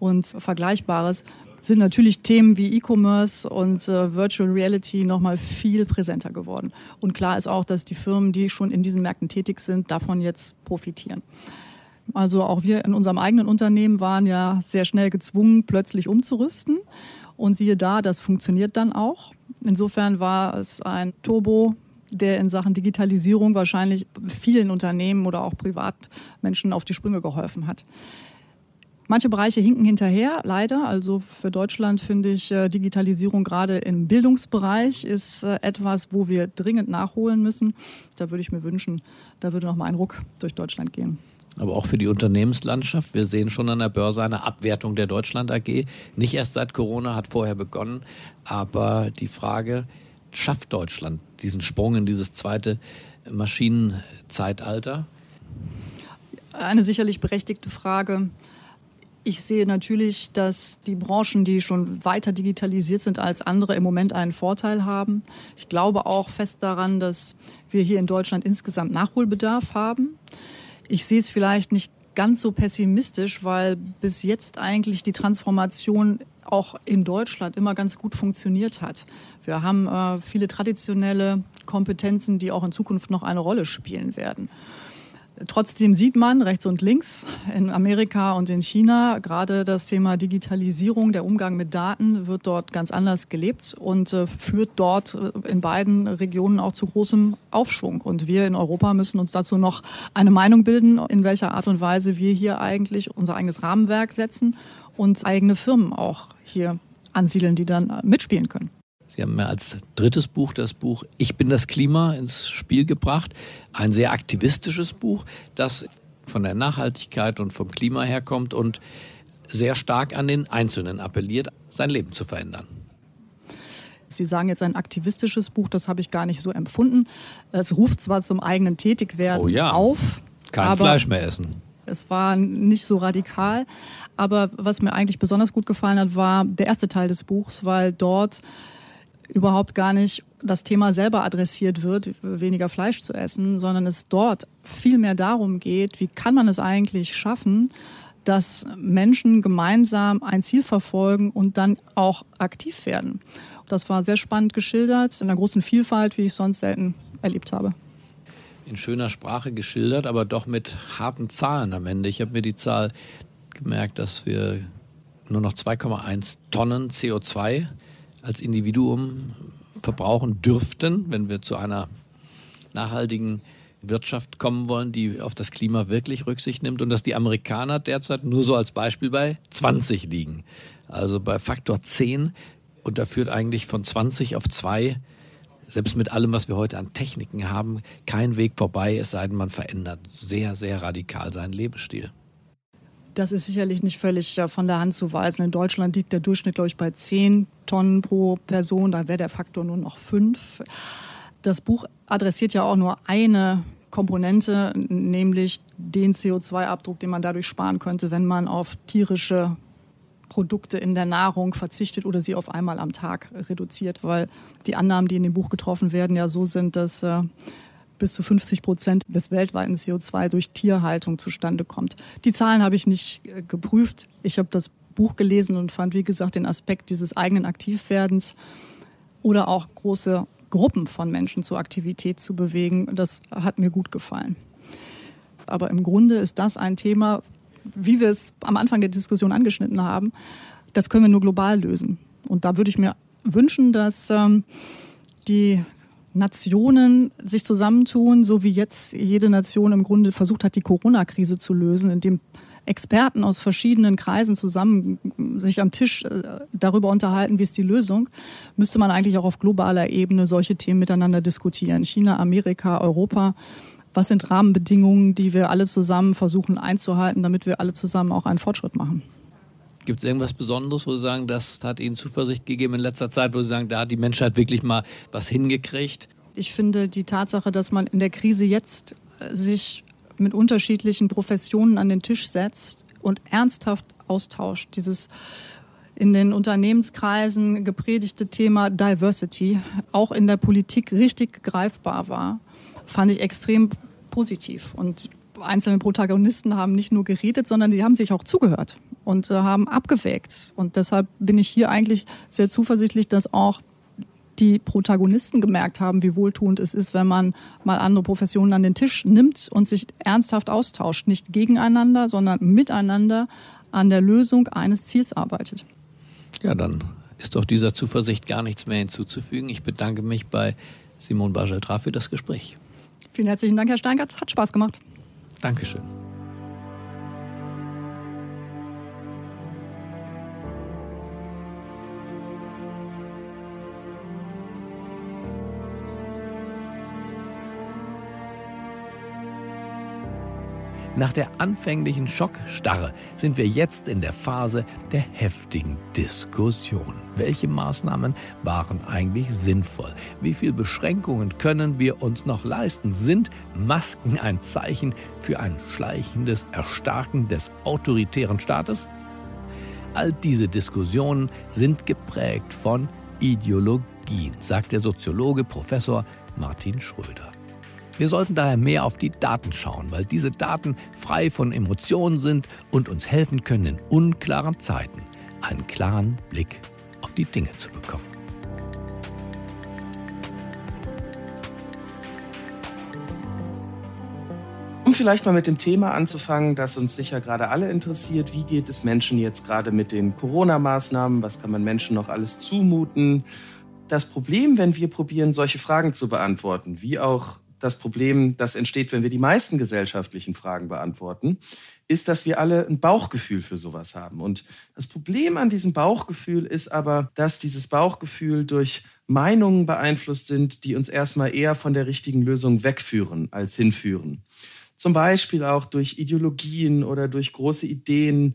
und Vergleichbares, sind natürlich Themen wie E-Commerce und äh, Virtual Reality nochmal viel präsenter geworden. Und klar ist auch, dass die Firmen, die schon in diesen Märkten tätig sind, davon jetzt profitieren. Also auch wir in unserem eigenen Unternehmen waren ja sehr schnell gezwungen, plötzlich umzurüsten. Und siehe da, das funktioniert dann auch. Insofern war es ein Turbo, der in Sachen Digitalisierung wahrscheinlich vielen Unternehmen oder auch Privatmenschen auf die Sprünge geholfen hat. Manche Bereiche hinken hinterher, leider. Also für Deutschland finde ich äh, Digitalisierung gerade im Bildungsbereich ist äh, etwas, wo wir dringend nachholen müssen. Da würde ich mir wünschen, da würde noch mal ein Ruck durch Deutschland gehen. Aber auch für die Unternehmenslandschaft. Wir sehen schon an der Börse eine Abwertung der Deutschland AG. Nicht erst seit Corona, hat vorher begonnen. Aber die Frage, schafft Deutschland diesen Sprung in dieses zweite Maschinenzeitalter? Eine sicherlich berechtigte Frage. Ich sehe natürlich, dass die Branchen, die schon weiter digitalisiert sind als andere, im Moment einen Vorteil haben. Ich glaube auch fest daran, dass wir hier in Deutschland insgesamt Nachholbedarf haben. Ich sehe es vielleicht nicht ganz so pessimistisch, weil bis jetzt eigentlich die Transformation auch in Deutschland immer ganz gut funktioniert hat. Wir haben äh, viele traditionelle Kompetenzen, die auch in Zukunft noch eine Rolle spielen werden. Trotzdem sieht man rechts und links in Amerika und in China gerade das Thema Digitalisierung, der Umgang mit Daten wird dort ganz anders gelebt und äh, führt dort äh, in beiden Regionen auch zu großem Aufschwung. Und wir in Europa müssen uns dazu noch eine Meinung bilden, in welcher Art und Weise wir hier eigentlich unser eigenes Rahmenwerk setzen und eigene Firmen auch hier ansiedeln, die dann mitspielen können. Sie haben mir als drittes Buch das Buch Ich bin das Klima ins Spiel gebracht. Ein sehr aktivistisches Buch, das von der Nachhaltigkeit und vom Klima herkommt und sehr stark an den Einzelnen appelliert, sein Leben zu verändern. Sie sagen jetzt ein aktivistisches Buch, das habe ich gar nicht so empfunden. Es ruft zwar zum eigenen Tätigwerden oh ja. auf. Kein Fleisch mehr essen. Es war nicht so radikal. Aber was mir eigentlich besonders gut gefallen hat, war der erste Teil des Buchs, weil dort überhaupt gar nicht das Thema selber adressiert wird, weniger Fleisch zu essen, sondern es dort viel mehr darum geht, wie kann man es eigentlich schaffen, dass Menschen gemeinsam ein Ziel verfolgen und dann auch aktiv werden. Das war sehr spannend geschildert, in einer großen Vielfalt, wie ich sonst selten erlebt habe. In schöner Sprache geschildert, aber doch mit harten Zahlen am Ende. Ich habe mir die Zahl gemerkt, dass wir nur noch 2,1 Tonnen CO2 als Individuum verbrauchen dürften, wenn wir zu einer nachhaltigen Wirtschaft kommen wollen, die auf das Klima wirklich Rücksicht nimmt und dass die Amerikaner derzeit nur so als Beispiel bei 20 liegen. Also bei Faktor 10 und da führt eigentlich von 20 auf 2, selbst mit allem, was wir heute an Techniken haben, kein Weg vorbei, es sei denn, man verändert sehr, sehr radikal seinen Lebensstil. Das ist sicherlich nicht völlig von der Hand zu weisen. In Deutschland liegt der Durchschnitt, glaube ich, bei 10 Tonnen pro Person. Da wäre der Faktor nur noch 5. Das Buch adressiert ja auch nur eine Komponente, nämlich den CO2-Abdruck, den man dadurch sparen könnte, wenn man auf tierische Produkte in der Nahrung verzichtet oder sie auf einmal am Tag reduziert, weil die Annahmen, die in dem Buch getroffen werden, ja so sind, dass äh, bis zu 50 Prozent des weltweiten CO2 durch Tierhaltung zustande kommt. Die Zahlen habe ich nicht äh, geprüft. Ich habe das Buch gelesen und fand, wie gesagt, den Aspekt dieses eigenen Aktivwerdens oder auch große Gruppen von Menschen zur Aktivität zu bewegen. Das hat mir gut gefallen. Aber im Grunde ist das ein Thema, wie wir es am Anfang der Diskussion angeschnitten haben, das können wir nur global lösen. Und da würde ich mir wünschen, dass ähm, die Nationen sich zusammentun, so wie jetzt jede Nation im Grunde versucht hat, die Corona-Krise zu lösen, indem Experten aus verschiedenen Kreisen zusammen sich am Tisch äh, darüber unterhalten, wie ist die Lösung, müsste man eigentlich auch auf globaler Ebene solche Themen miteinander diskutieren. China, Amerika, Europa. Was sind Rahmenbedingungen, die wir alle zusammen versuchen einzuhalten, damit wir alle zusammen auch einen Fortschritt machen? Gibt es irgendwas Besonderes, wo Sie sagen, das hat Ihnen Zuversicht gegeben in letzter Zeit, wo Sie sagen, da hat die Menschheit wirklich mal was hingekriegt? Ich finde die Tatsache, dass man in der Krise jetzt äh, sich mit unterschiedlichen Professionen an den Tisch setzt und ernsthaft austauscht. Dieses in den Unternehmenskreisen gepredigte Thema Diversity auch in der Politik richtig greifbar war, fand ich extrem positiv. Und einzelne Protagonisten haben nicht nur geredet, sondern die haben sich auch zugehört und äh, haben abgewägt. Und deshalb bin ich hier eigentlich sehr zuversichtlich, dass auch die Protagonisten gemerkt haben, wie wohltuend es ist, wenn man mal andere Professionen an den Tisch nimmt und sich ernsthaft austauscht, nicht gegeneinander, sondern miteinander an der Lösung eines Ziels arbeitet. Ja, dann ist doch dieser Zuversicht gar nichts mehr hinzuzufügen. Ich bedanke mich bei Simon Bajeltra für das Gespräch. Vielen herzlichen Dank, Herr Steingart. Hat Spaß gemacht. Dankeschön. Nach der anfänglichen Schockstarre sind wir jetzt in der Phase der heftigen Diskussion. Welche Maßnahmen waren eigentlich sinnvoll? Wie viele Beschränkungen können wir uns noch leisten? Sind Masken ein Zeichen für ein schleichendes Erstarken des autoritären Staates? All diese Diskussionen sind geprägt von Ideologien, sagt der Soziologe Professor Martin Schröder. Wir sollten daher mehr auf die Daten schauen, weil diese Daten frei von Emotionen sind und uns helfen können, in unklaren Zeiten einen klaren Blick auf die Dinge zu bekommen. Um vielleicht mal mit dem Thema anzufangen, das uns sicher gerade alle interessiert. Wie geht es Menschen jetzt gerade mit den Corona-Maßnahmen? Was kann man Menschen noch alles zumuten? Das Problem, wenn wir probieren, solche Fragen zu beantworten, wie auch das Problem, das entsteht, wenn wir die meisten gesellschaftlichen Fragen beantworten, ist, dass wir alle ein Bauchgefühl für sowas haben. Und das Problem an diesem Bauchgefühl ist aber, dass dieses Bauchgefühl durch Meinungen beeinflusst sind, die uns erstmal eher von der richtigen Lösung wegführen als hinführen. Zum Beispiel auch durch Ideologien oder durch große Ideen,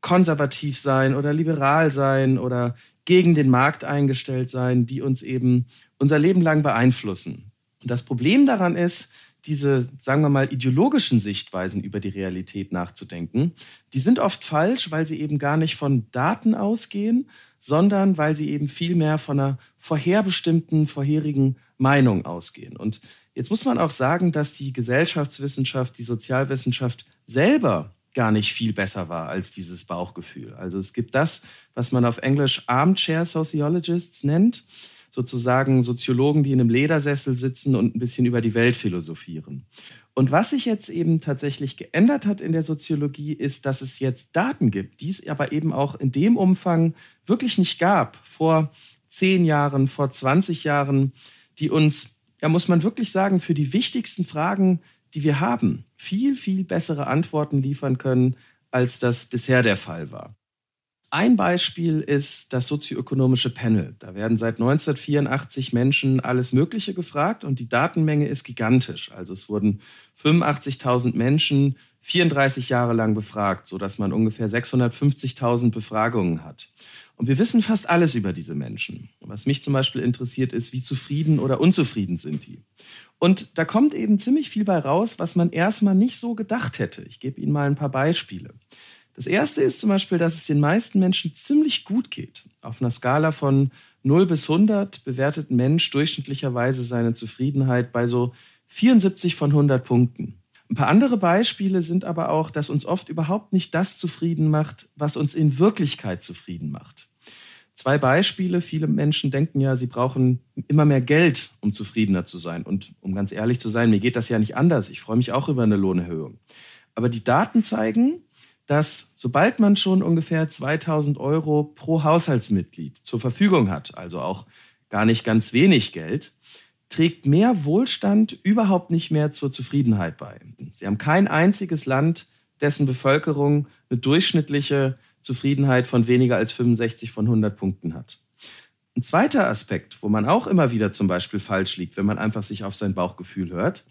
konservativ sein oder liberal sein oder gegen den Markt eingestellt sein, die uns eben unser Leben lang beeinflussen. Und das Problem daran ist, diese, sagen wir mal, ideologischen Sichtweisen über die Realität nachzudenken, die sind oft falsch, weil sie eben gar nicht von Daten ausgehen, sondern weil sie eben vielmehr von einer vorherbestimmten, vorherigen Meinung ausgehen. Und jetzt muss man auch sagen, dass die Gesellschaftswissenschaft, die Sozialwissenschaft selber gar nicht viel besser war als dieses Bauchgefühl. Also es gibt das, was man auf Englisch Armchair Sociologists nennt sozusagen Soziologen, die in einem Ledersessel sitzen und ein bisschen über die Welt philosophieren. Und was sich jetzt eben tatsächlich geändert hat in der Soziologie, ist, dass es jetzt Daten gibt, die es aber eben auch in dem Umfang wirklich nicht gab. Vor zehn Jahren, vor 20 Jahren, die uns, ja, muss man wirklich sagen, für die wichtigsten Fragen, die wir haben, viel, viel bessere Antworten liefern können, als das bisher der Fall war. Ein Beispiel ist das sozioökonomische Panel. Da werden seit 1984 Menschen alles Mögliche gefragt und die Datenmenge ist gigantisch. Also es wurden 85.000 Menschen 34 Jahre lang befragt, sodass man ungefähr 650.000 Befragungen hat. Und wir wissen fast alles über diese Menschen. Was mich zum Beispiel interessiert, ist, wie zufrieden oder unzufrieden sind die. Und da kommt eben ziemlich viel bei raus, was man erstmal nicht so gedacht hätte. Ich gebe Ihnen mal ein paar Beispiele. Das erste ist zum Beispiel, dass es den meisten Menschen ziemlich gut geht. Auf einer Skala von 0 bis 100 bewertet ein Mensch durchschnittlicherweise seine Zufriedenheit bei so 74 von 100 Punkten. Ein paar andere Beispiele sind aber auch, dass uns oft überhaupt nicht das zufrieden macht, was uns in Wirklichkeit zufrieden macht. Zwei Beispiele. Viele Menschen denken ja, sie brauchen immer mehr Geld, um zufriedener zu sein. Und um ganz ehrlich zu sein, mir geht das ja nicht anders. Ich freue mich auch über eine Lohnerhöhung. Aber die Daten zeigen, dass sobald man schon ungefähr 2000 Euro pro Haushaltsmitglied zur Verfügung hat, also auch gar nicht ganz wenig Geld, trägt mehr Wohlstand überhaupt nicht mehr zur Zufriedenheit bei. Sie haben kein einziges Land, dessen Bevölkerung eine durchschnittliche Zufriedenheit von weniger als 65 von 100 Punkten hat. Ein zweiter Aspekt, wo man auch immer wieder zum Beispiel falsch liegt, wenn man einfach sich auf sein Bauchgefühl hört,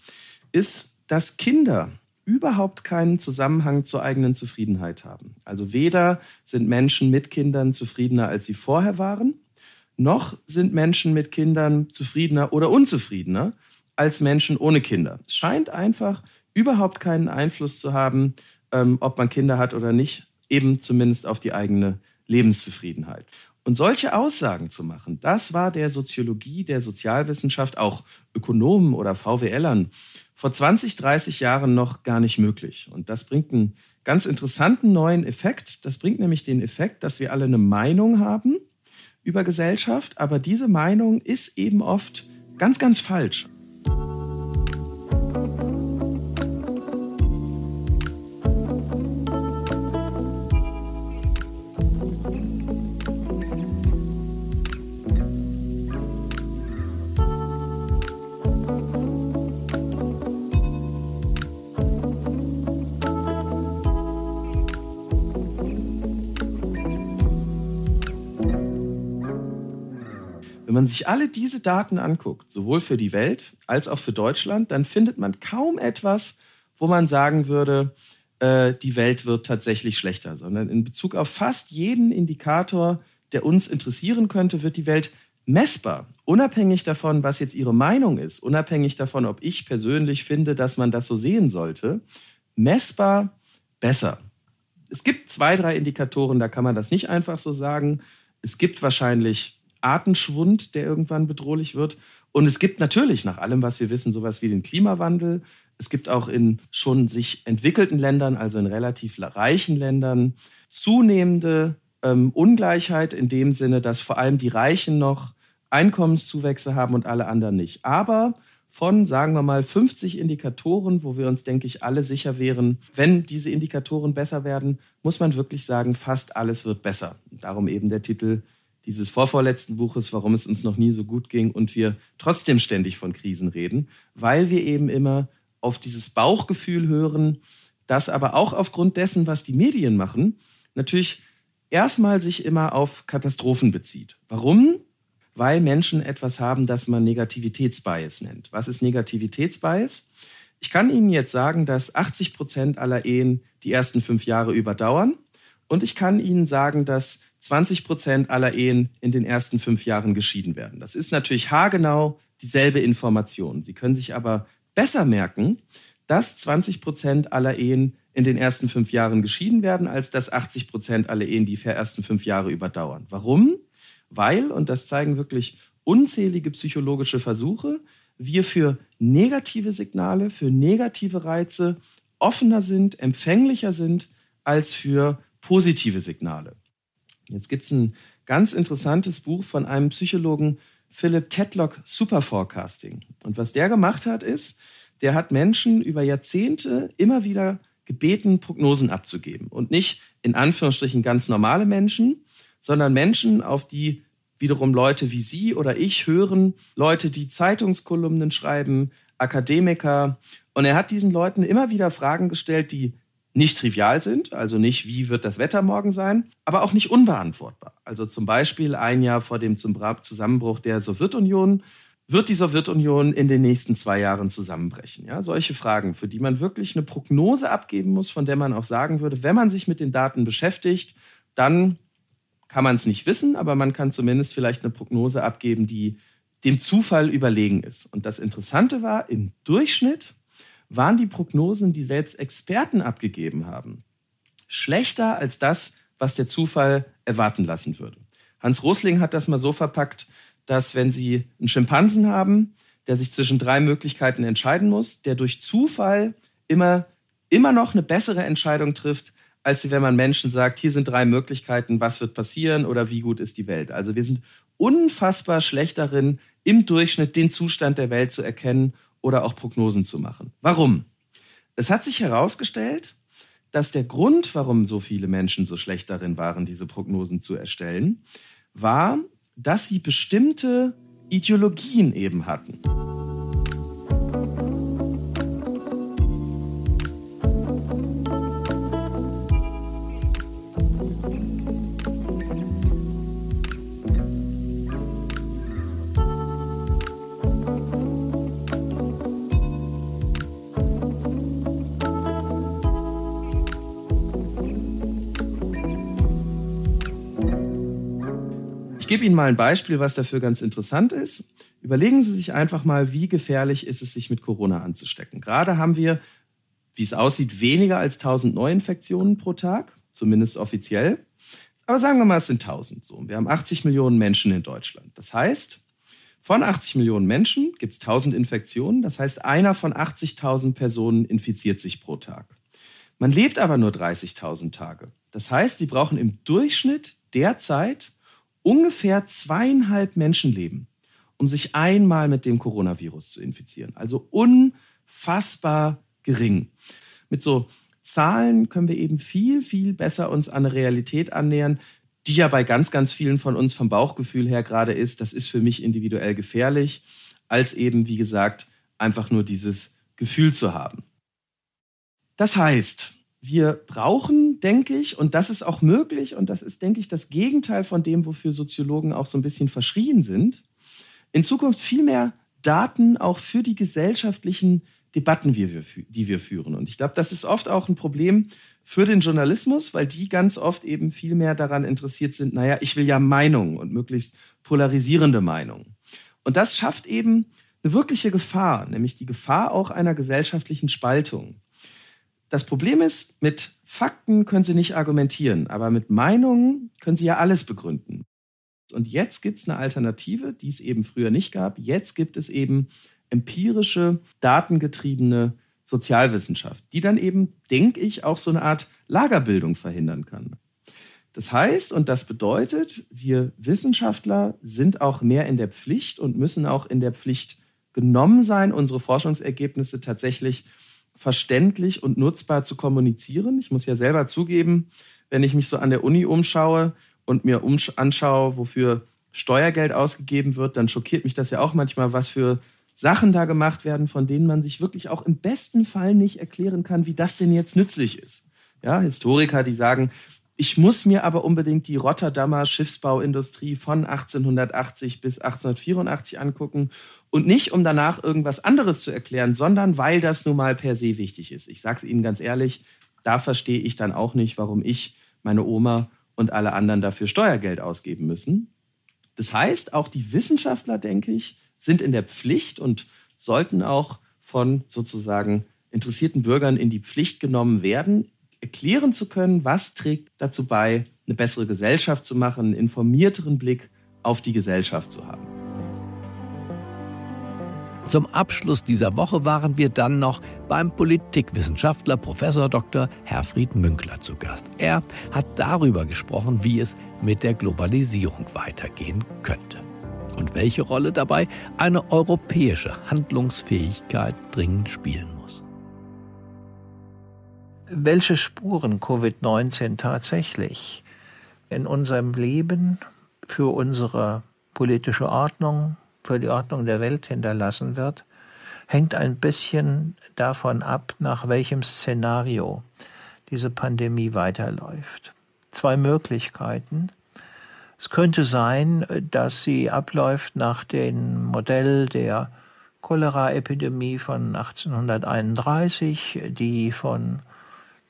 ist, dass Kinder überhaupt keinen Zusammenhang zur eigenen Zufriedenheit haben. Also weder sind Menschen mit Kindern zufriedener, als sie vorher waren, noch sind Menschen mit Kindern zufriedener oder unzufriedener als Menschen ohne Kinder. Es scheint einfach überhaupt keinen Einfluss zu haben, ähm, ob man Kinder hat oder nicht, eben zumindest auf die eigene Lebenszufriedenheit. Und solche Aussagen zu machen, das war der Soziologie, der Sozialwissenschaft, auch Ökonomen oder VWLern vor 20, 30 Jahren noch gar nicht möglich. Und das bringt einen ganz interessanten neuen Effekt. Das bringt nämlich den Effekt, dass wir alle eine Meinung haben über Gesellschaft, aber diese Meinung ist eben oft ganz, ganz falsch. Man sich alle diese Daten anguckt, sowohl für die Welt als auch für Deutschland, dann findet man kaum etwas, wo man sagen würde, äh, die Welt wird tatsächlich schlechter, sondern in Bezug auf fast jeden Indikator, der uns interessieren könnte, wird die Welt messbar, unabhängig davon, was jetzt Ihre Meinung ist, unabhängig davon, ob ich persönlich finde, dass man das so sehen sollte, messbar besser. Es gibt zwei, drei Indikatoren, da kann man das nicht einfach so sagen. Es gibt wahrscheinlich Artenschwund, der irgendwann bedrohlich wird. Und es gibt natürlich, nach allem, was wir wissen, sowas wie den Klimawandel. Es gibt auch in schon sich entwickelten Ländern, also in relativ reichen Ländern, zunehmende ähm, Ungleichheit in dem Sinne, dass vor allem die Reichen noch Einkommenszuwächse haben und alle anderen nicht. Aber von, sagen wir mal, 50 Indikatoren, wo wir uns, denke ich, alle sicher wären, wenn diese Indikatoren besser werden, muss man wirklich sagen, fast alles wird besser. Darum eben der Titel dieses vorvorletzten Buches, warum es uns noch nie so gut ging und wir trotzdem ständig von Krisen reden, weil wir eben immer auf dieses Bauchgefühl hören, das aber auch aufgrund dessen, was die Medien machen, natürlich erstmal sich immer auf Katastrophen bezieht. Warum? Weil Menschen etwas haben, das man Negativitätsbias nennt. Was ist Negativitätsbias? Ich kann Ihnen jetzt sagen, dass 80 Prozent aller Ehen die ersten fünf Jahre überdauern. Und ich kann Ihnen sagen, dass 20 Prozent aller Ehen in den ersten fünf Jahren geschieden werden. Das ist natürlich haargenau dieselbe Information. Sie können sich aber besser merken, dass 20 Prozent aller Ehen in den ersten fünf Jahren geschieden werden, als dass 80 Prozent aller Ehen die ersten fünf Jahre überdauern. Warum? Weil, und das zeigen wirklich unzählige psychologische Versuche, wir für negative Signale, für negative Reize offener sind, empfänglicher sind als für positive Signale. Jetzt gibt es ein ganz interessantes Buch von einem Psychologen, Philip Tedlock, Superforecasting. Und was der gemacht hat, ist, der hat Menschen über Jahrzehnte immer wieder gebeten, Prognosen abzugeben. Und nicht in Anführungsstrichen ganz normale Menschen, sondern Menschen, auf die wiederum Leute wie Sie oder ich hören, Leute, die Zeitungskolumnen schreiben, Akademiker. Und er hat diesen Leuten immer wieder Fragen gestellt, die nicht trivial sind, also nicht, wie wird das Wetter morgen sein, aber auch nicht unbeantwortbar. Also zum Beispiel ein Jahr vor dem Zusammenbruch der Sowjetunion, wird die Sowjetunion in den nächsten zwei Jahren zusammenbrechen? Ja, solche Fragen, für die man wirklich eine Prognose abgeben muss, von der man auch sagen würde, wenn man sich mit den Daten beschäftigt, dann kann man es nicht wissen, aber man kann zumindest vielleicht eine Prognose abgeben, die dem Zufall überlegen ist. Und das Interessante war, im Durchschnitt waren die Prognosen, die selbst Experten abgegeben haben, schlechter als das, was der Zufall erwarten lassen würde. Hans Rosling hat das mal so verpackt, dass wenn Sie einen Schimpansen haben, der sich zwischen drei Möglichkeiten entscheiden muss, der durch Zufall immer, immer noch eine bessere Entscheidung trifft, als wenn man Menschen sagt, hier sind drei Möglichkeiten, was wird passieren oder wie gut ist die Welt. Also wir sind unfassbar schlecht darin, im Durchschnitt den Zustand der Welt zu erkennen oder auch Prognosen zu machen. Warum? Es hat sich herausgestellt, dass der Grund, warum so viele Menschen so schlecht darin waren, diese Prognosen zu erstellen, war, dass sie bestimmte Ideologien eben hatten. Gebe Ihnen mal ein Beispiel, was dafür ganz interessant ist. Überlegen Sie sich einfach mal, wie gefährlich ist es, sich mit Corona anzustecken. Gerade haben wir wie es aussieht, weniger als 1000 Neuinfektionen pro Tag, zumindest offiziell. Aber sagen wir mal, es sind 1000 so. Wir haben 80 Millionen Menschen in Deutschland. Das heißt, von 80 Millionen Menschen gibt es 1000 Infektionen. Das heißt, einer von 80.000 Personen infiziert sich pro Tag. Man lebt aber nur 30.000 Tage. Das heißt, sie brauchen im Durchschnitt derzeit ungefähr zweieinhalb Menschenleben, um sich einmal mit dem Coronavirus zu infizieren. Also unfassbar gering. Mit so Zahlen können wir eben viel, viel besser uns an eine Realität annähern, die ja bei ganz, ganz vielen von uns vom Bauchgefühl her gerade ist, das ist für mich individuell gefährlich, als eben, wie gesagt, einfach nur dieses Gefühl zu haben. Das heißt, wir brauchen, denke ich, und das ist auch möglich, und das ist, denke ich, das Gegenteil von dem, wofür Soziologen auch so ein bisschen verschrien sind, in Zukunft viel mehr Daten auch für die gesellschaftlichen Debatten, die wir führen. Und ich glaube, das ist oft auch ein Problem für den Journalismus, weil die ganz oft eben viel mehr daran interessiert sind, naja, ich will ja Meinungen und möglichst polarisierende Meinungen. Und das schafft eben eine wirkliche Gefahr, nämlich die Gefahr auch einer gesellschaftlichen Spaltung. Das Problem ist, mit Fakten können Sie nicht argumentieren, aber mit Meinungen können Sie ja alles begründen. Und jetzt gibt es eine Alternative, die es eben früher nicht gab. Jetzt gibt es eben empirische, datengetriebene Sozialwissenschaft, die dann eben, denke ich, auch so eine Art Lagerbildung verhindern kann. Das heißt, und das bedeutet, wir Wissenschaftler sind auch mehr in der Pflicht und müssen auch in der Pflicht genommen sein, unsere Forschungsergebnisse tatsächlich verständlich und nutzbar zu kommunizieren. Ich muss ja selber zugeben, wenn ich mich so an der Uni umschaue und mir anschaue, wofür Steuergeld ausgegeben wird, dann schockiert mich das ja auch manchmal, was für Sachen da gemacht werden, von denen man sich wirklich auch im besten Fall nicht erklären kann, wie das denn jetzt nützlich ist. Ja, Historiker, die sagen, ich muss mir aber unbedingt die Rotterdamer Schiffsbauindustrie von 1880 bis 1884 angucken und nicht, um danach irgendwas anderes zu erklären, sondern weil das nun mal per se wichtig ist. Ich sage es Ihnen ganz ehrlich, da verstehe ich dann auch nicht, warum ich, meine Oma und alle anderen dafür Steuergeld ausgeben müssen. Das heißt, auch die Wissenschaftler, denke ich, sind in der Pflicht und sollten auch von sozusagen interessierten Bürgern in die Pflicht genommen werden, erklären zu können, was trägt dazu bei, eine bessere Gesellschaft zu machen, einen informierteren Blick auf die Gesellschaft zu haben. Zum Abschluss dieser Woche waren wir dann noch beim Politikwissenschaftler Professor Dr. Herfried Münkler zu Gast. Er hat darüber gesprochen, wie es mit der Globalisierung weitergehen könnte und welche Rolle dabei eine europäische Handlungsfähigkeit dringend spielen muss. Welche Spuren Covid-19 tatsächlich in unserem Leben für unsere politische Ordnung, für die Ordnung der Welt hinterlassen wird, hängt ein bisschen davon ab, nach welchem Szenario diese Pandemie weiterläuft. Zwei Möglichkeiten. Es könnte sein, dass sie abläuft nach dem Modell der Cholera-Epidemie von 1831, die von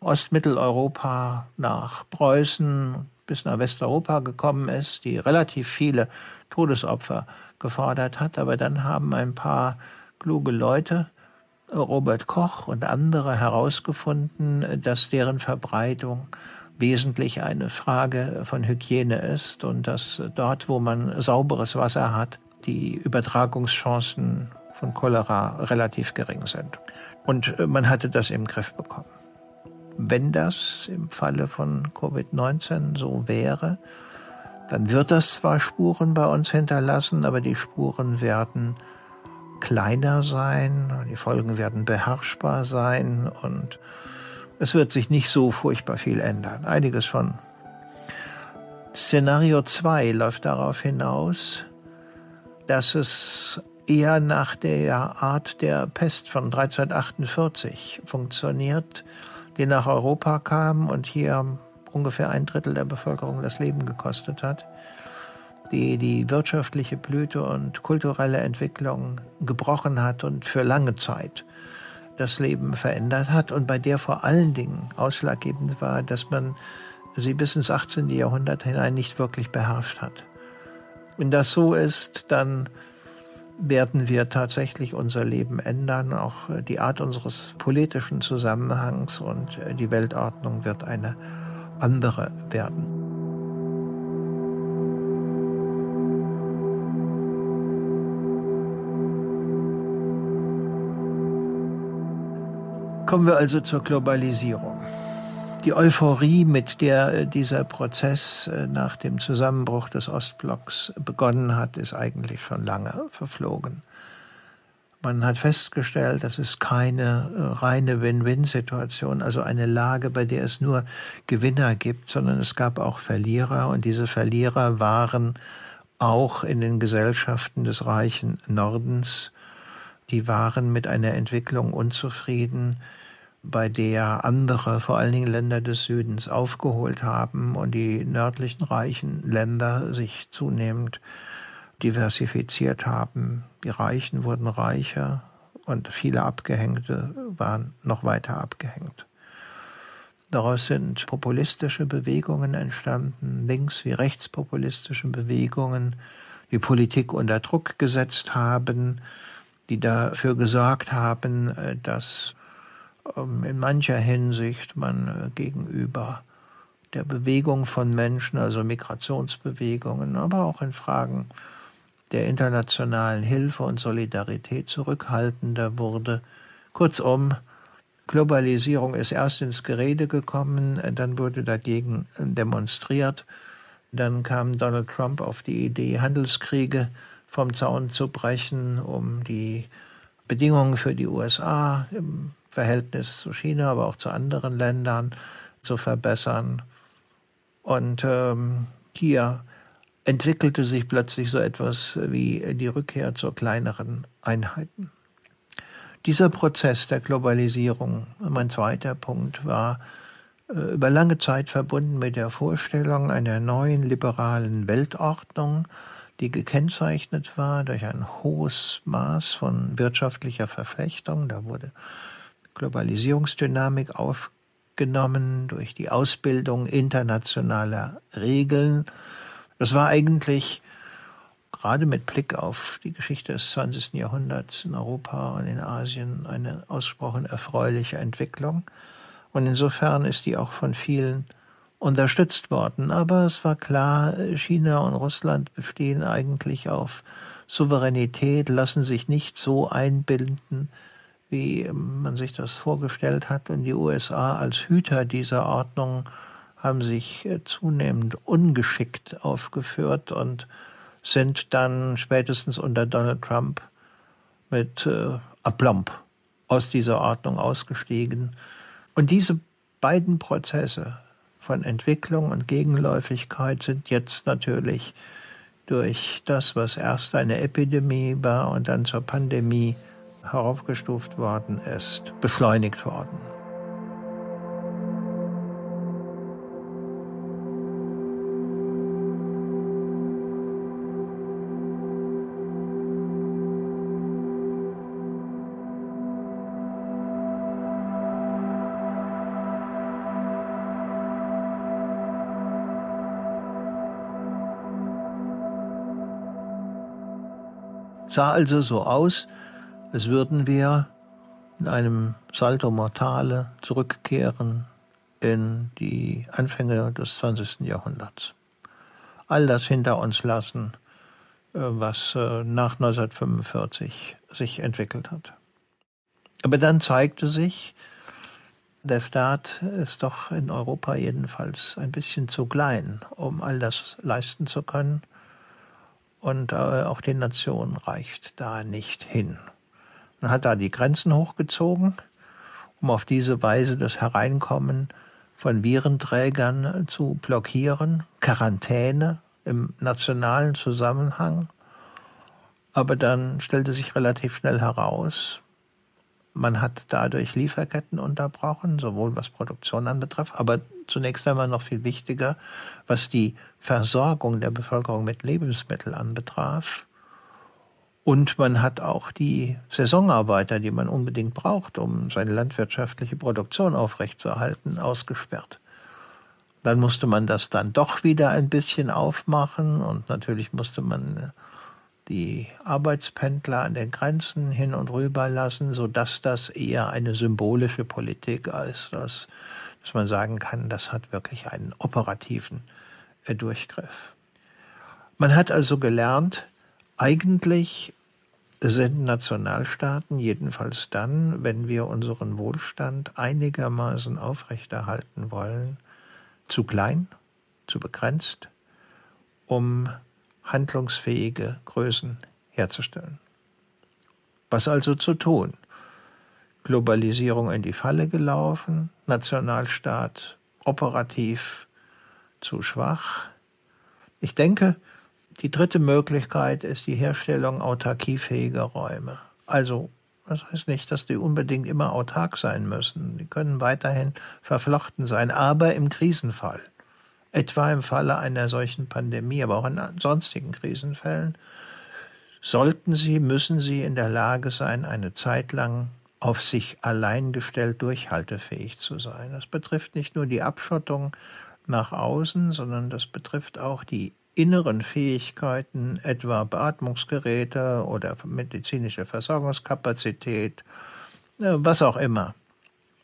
Ostmitteleuropa nach Preußen bis nach Westeuropa gekommen ist, die relativ viele Todesopfer gefordert hat. Aber dann haben ein paar kluge Leute, Robert Koch und andere, herausgefunden, dass deren Verbreitung wesentlich eine Frage von Hygiene ist und dass dort, wo man sauberes Wasser hat, die Übertragungschancen von Cholera relativ gering sind. Und man hatte das im Griff bekommen. Wenn das im Falle von Covid-19 so wäre, dann wird das zwar Spuren bei uns hinterlassen, aber die Spuren werden kleiner sein, die Folgen werden beherrschbar sein und es wird sich nicht so furchtbar viel ändern. Einiges schon. Szenario 2 läuft darauf hinaus, dass es eher nach der Art der Pest von 1348 funktioniert, die nach Europa kam und hier ungefähr ein Drittel der Bevölkerung das Leben gekostet hat, die die wirtschaftliche Blüte und kulturelle Entwicklung gebrochen hat und für lange Zeit das Leben verändert hat und bei der vor allen Dingen ausschlaggebend war, dass man sie bis ins 18. Jahrhundert hinein nicht wirklich beherrscht hat. Wenn das so ist, dann werden wir tatsächlich unser Leben ändern, auch äh, die Art unseres politischen Zusammenhangs und äh, die Weltordnung wird eine andere werden. Kommen wir also zur Globalisierung. Die Euphorie, mit der äh, dieser Prozess äh, nach dem Zusammenbruch des Ostblocks begonnen hat, ist eigentlich schon lange verflogen. Man hat festgestellt, das ist keine äh, reine Win-Win-Situation, also eine Lage, bei der es nur Gewinner gibt, sondern es gab auch Verlierer und diese Verlierer waren auch in den Gesellschaften des reichen Nordens, die waren mit einer Entwicklung unzufrieden, bei der andere, vor allen Dingen Länder des Südens, aufgeholt haben und die nördlichen reichen Länder sich zunehmend diversifiziert haben. Die Reichen wurden reicher und viele Abgehängte waren noch weiter abgehängt. Daraus sind populistische Bewegungen entstanden, links- wie rechtspopulistische Bewegungen, die Politik unter Druck gesetzt haben, die dafür gesorgt haben, äh, dass in mancher Hinsicht man äh, gegenüber der Bewegung von Menschen, also Migrationsbewegungen, aber auch in Fragen der internationalen Hilfe und Solidarität zurückhaltender wurde. Kurzum, Globalisierung ist erst ins Gerede gekommen, dann wurde dagegen demonstriert, dann kam Donald Trump auf die Idee, Handelskriege vom Zaun zu brechen, um die Bedingungen für die USA im Verhältnis zu China, aber auch zu anderen Ländern zu verbessern. Und ähm, hier entwickelte sich plötzlich so etwas wie die Rückkehr zu kleineren Einheiten. Dieser Prozess der Globalisierung, mein zweiter Punkt, war äh, über lange Zeit verbunden mit der Vorstellung einer neuen liberalen Weltordnung, die gekennzeichnet war durch ein hohes Maß von wirtschaftlicher Verflechtung. Da wurde Globalisierungsdynamik aufgenommen, durch die Ausbildung internationaler Regeln. Das war eigentlich gerade mit Blick auf die Geschichte des 20. Jahrhunderts in Europa und in Asien eine ausgesprochen erfreuliche Entwicklung. Und insofern ist die auch von vielen unterstützt worden. Aber es war klar, China und Russland bestehen eigentlich auf Souveränität, lassen sich nicht so einbinden, wie man sich das vorgestellt hat. Und die USA als Hüter dieser Ordnung haben sich äh, zunehmend ungeschickt aufgeführt und sind dann spätestens unter Donald Trump mit äh, Aplomb aus dieser Ordnung ausgestiegen. Und diese beiden Prozesse von Entwicklung und Gegenläufigkeit sind jetzt natürlich durch das, was erst eine Epidemie war und dann zur Pandemie heraufgestuft worden ist, beschleunigt worden. sah also so aus, als würden wir in einem Salto Mortale zurückkehren in die Anfänge des 20. Jahrhunderts. All das hinter uns lassen, äh, was äh, nach 1945 sich entwickelt hat. Aber dann zeigte sich, der Staat ist doch in Europa jedenfalls ein bisschen zu klein, um all das leisten zu können. Und äh, auch den Nationen reicht da nicht hin. Man hat da die Grenzen hochgezogen, um auf diese Weise das Hereinkommen von Virenträgern zu blockieren, Quarantäne im nationalen Zusammenhang. Aber dann stellte sich relativ schnell heraus, man hat dadurch Lieferketten unterbrochen, sowohl was Produktion anbetrifft, aber zunächst einmal noch viel wichtiger, was die Versorgung der Bevölkerung mit Lebensmitteln anbetraf. Und man hat auch die Saisonarbeiter, die man unbedingt braucht, um seine landwirtschaftliche Produktion aufrechtzuerhalten, ausgesperrt. Dann musste man das dann doch wieder ein bisschen aufmachen und natürlich musste man die Arbeitspendler an den Grenzen hin und rüber lassen, sodass das eher eine symbolische Politik ist, dass, dass man sagen kann, das hat wirklich einen operativen äh, Durchgriff. Man hat also gelernt, eigentlich sind Nationalstaaten jedenfalls dann, wenn wir unseren Wohlstand einigermaßen aufrechterhalten wollen, zu klein, zu begrenzt, um handlungsfähige Größen herzustellen. Was also zu tun? Globalisierung in die Falle gelaufen, Nationalstaat operativ zu schwach. Ich denke, die dritte Möglichkeit ist die Herstellung autarkiefähiger Räume. Also, das heißt nicht, dass die unbedingt immer autark sein müssen. Die können weiterhin verflochten sein, aber im Krisenfall etwa im Falle einer solchen Pandemie, aber auch in sonstigen Krisenfällen, sollten sie, müssen sie in der Lage sein, eine Zeit lang auf sich allein gestellt durchhaltefähig zu sein. Das betrifft nicht nur die Abschottung nach außen, sondern das betrifft auch die inneren Fähigkeiten, etwa Beatmungsgeräte oder medizinische Versorgungskapazität, äh, was auch immer,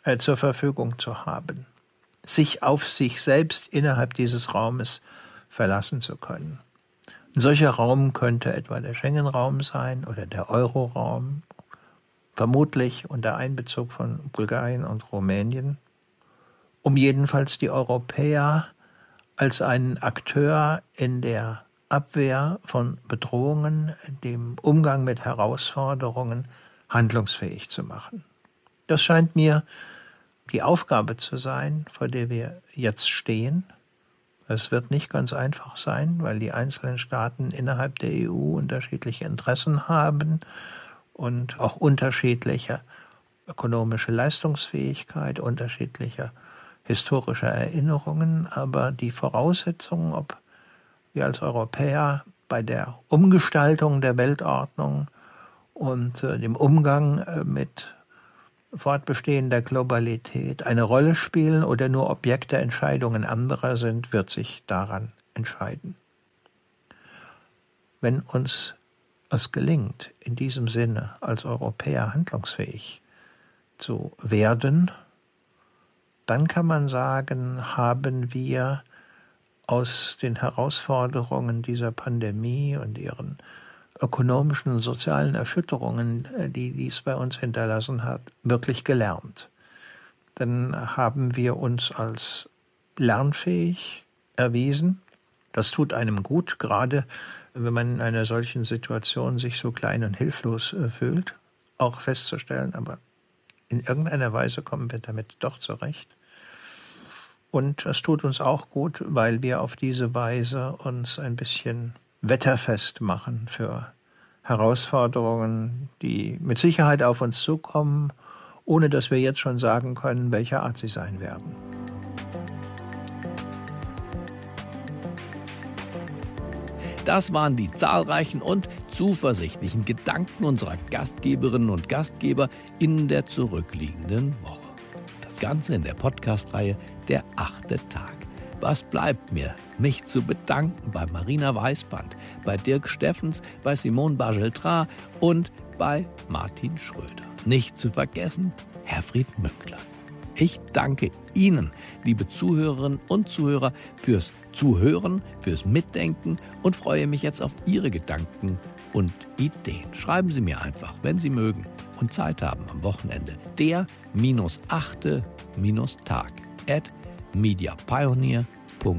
äh, zur Verfügung zu haben sich auf sich selbst innerhalb dieses Raumes verlassen zu können. Ein solcher Raum könnte etwa der Schengen-Raum sein oder der Euro-Raum, vermutlich unter Einbezug von Bulgarien und Rumänien, um jedenfalls die Europäer als einen Akteur in der Abwehr von Bedrohungen, dem Umgang mit Herausforderungen handlungsfähig zu machen. Das scheint mir die Aufgabe zu sein, vor der wir jetzt stehen. Es wird nicht ganz einfach sein, weil die einzelnen Staaten innerhalb der EU unterschiedliche Interessen haben und auch unterschiedliche ökonomische Leistungsfähigkeit, unterschiedliche historische Erinnerungen. Aber die Voraussetzungen, ob wir als Europäer bei der Umgestaltung der Weltordnung und äh, dem Umgang äh, mit Fortbestehen der Globalität eine Rolle spielen oder nur Objekt der Entscheidungen anderer sind, wird sich daran entscheiden. Wenn uns es gelingt, in diesem Sinne als Europäer handlungsfähig zu werden, dann kann man sagen, haben wir aus den Herausforderungen dieser Pandemie und ihren ökonomischen und sozialen Erschütterungen, äh, die dies bei uns hinterlassen hat, wirklich gelernt. Dann haben wir uns als lernfähig erwiesen. Das tut einem gut, gerade wenn man in einer solchen Situation sich so klein und hilflos äh, fühlt, auch festzustellen, aber in irgendeiner Weise kommen wir damit doch zurecht. Und es tut uns auch gut, weil wir auf diese Weise uns ein bisschen wetterfest machen für Herausforderungen, die mit Sicherheit auf uns zukommen, ohne dass wir jetzt schon sagen können, welcher Art sie sein werden. Das waren die zahlreichen und zuversichtlichen Gedanken unserer Gastgeberinnen und Gastgeber in der zurückliegenden Woche. Das Ganze in der Podcast-Reihe Der achte Tag. Was bleibt mir, mich zu bedanken bei Marina Weißband, bei Dirk Steffens, bei Simone Bageltra und bei Martin Schröder. Nicht zu vergessen, Herfried Münkler. Ich danke Ihnen, liebe Zuhörerinnen und Zuhörer, fürs Zuhören, fürs Mitdenken und freue mich jetzt auf Ihre Gedanken und Ideen. Schreiben Sie mir einfach, wenn Sie mögen und Zeit haben am Wochenende. Der minus achte minus Tag at mediapioneer.com.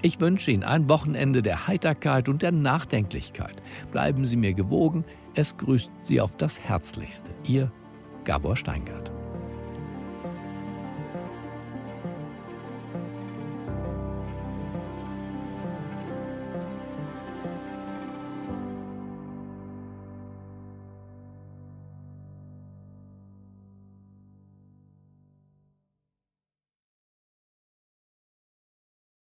Ich wünsche Ihnen ein Wochenende der Heiterkeit und der Nachdenklichkeit. Bleiben Sie mir gewogen. Es grüßt Sie auf das Herzlichste. Ihr Gabor Steingart.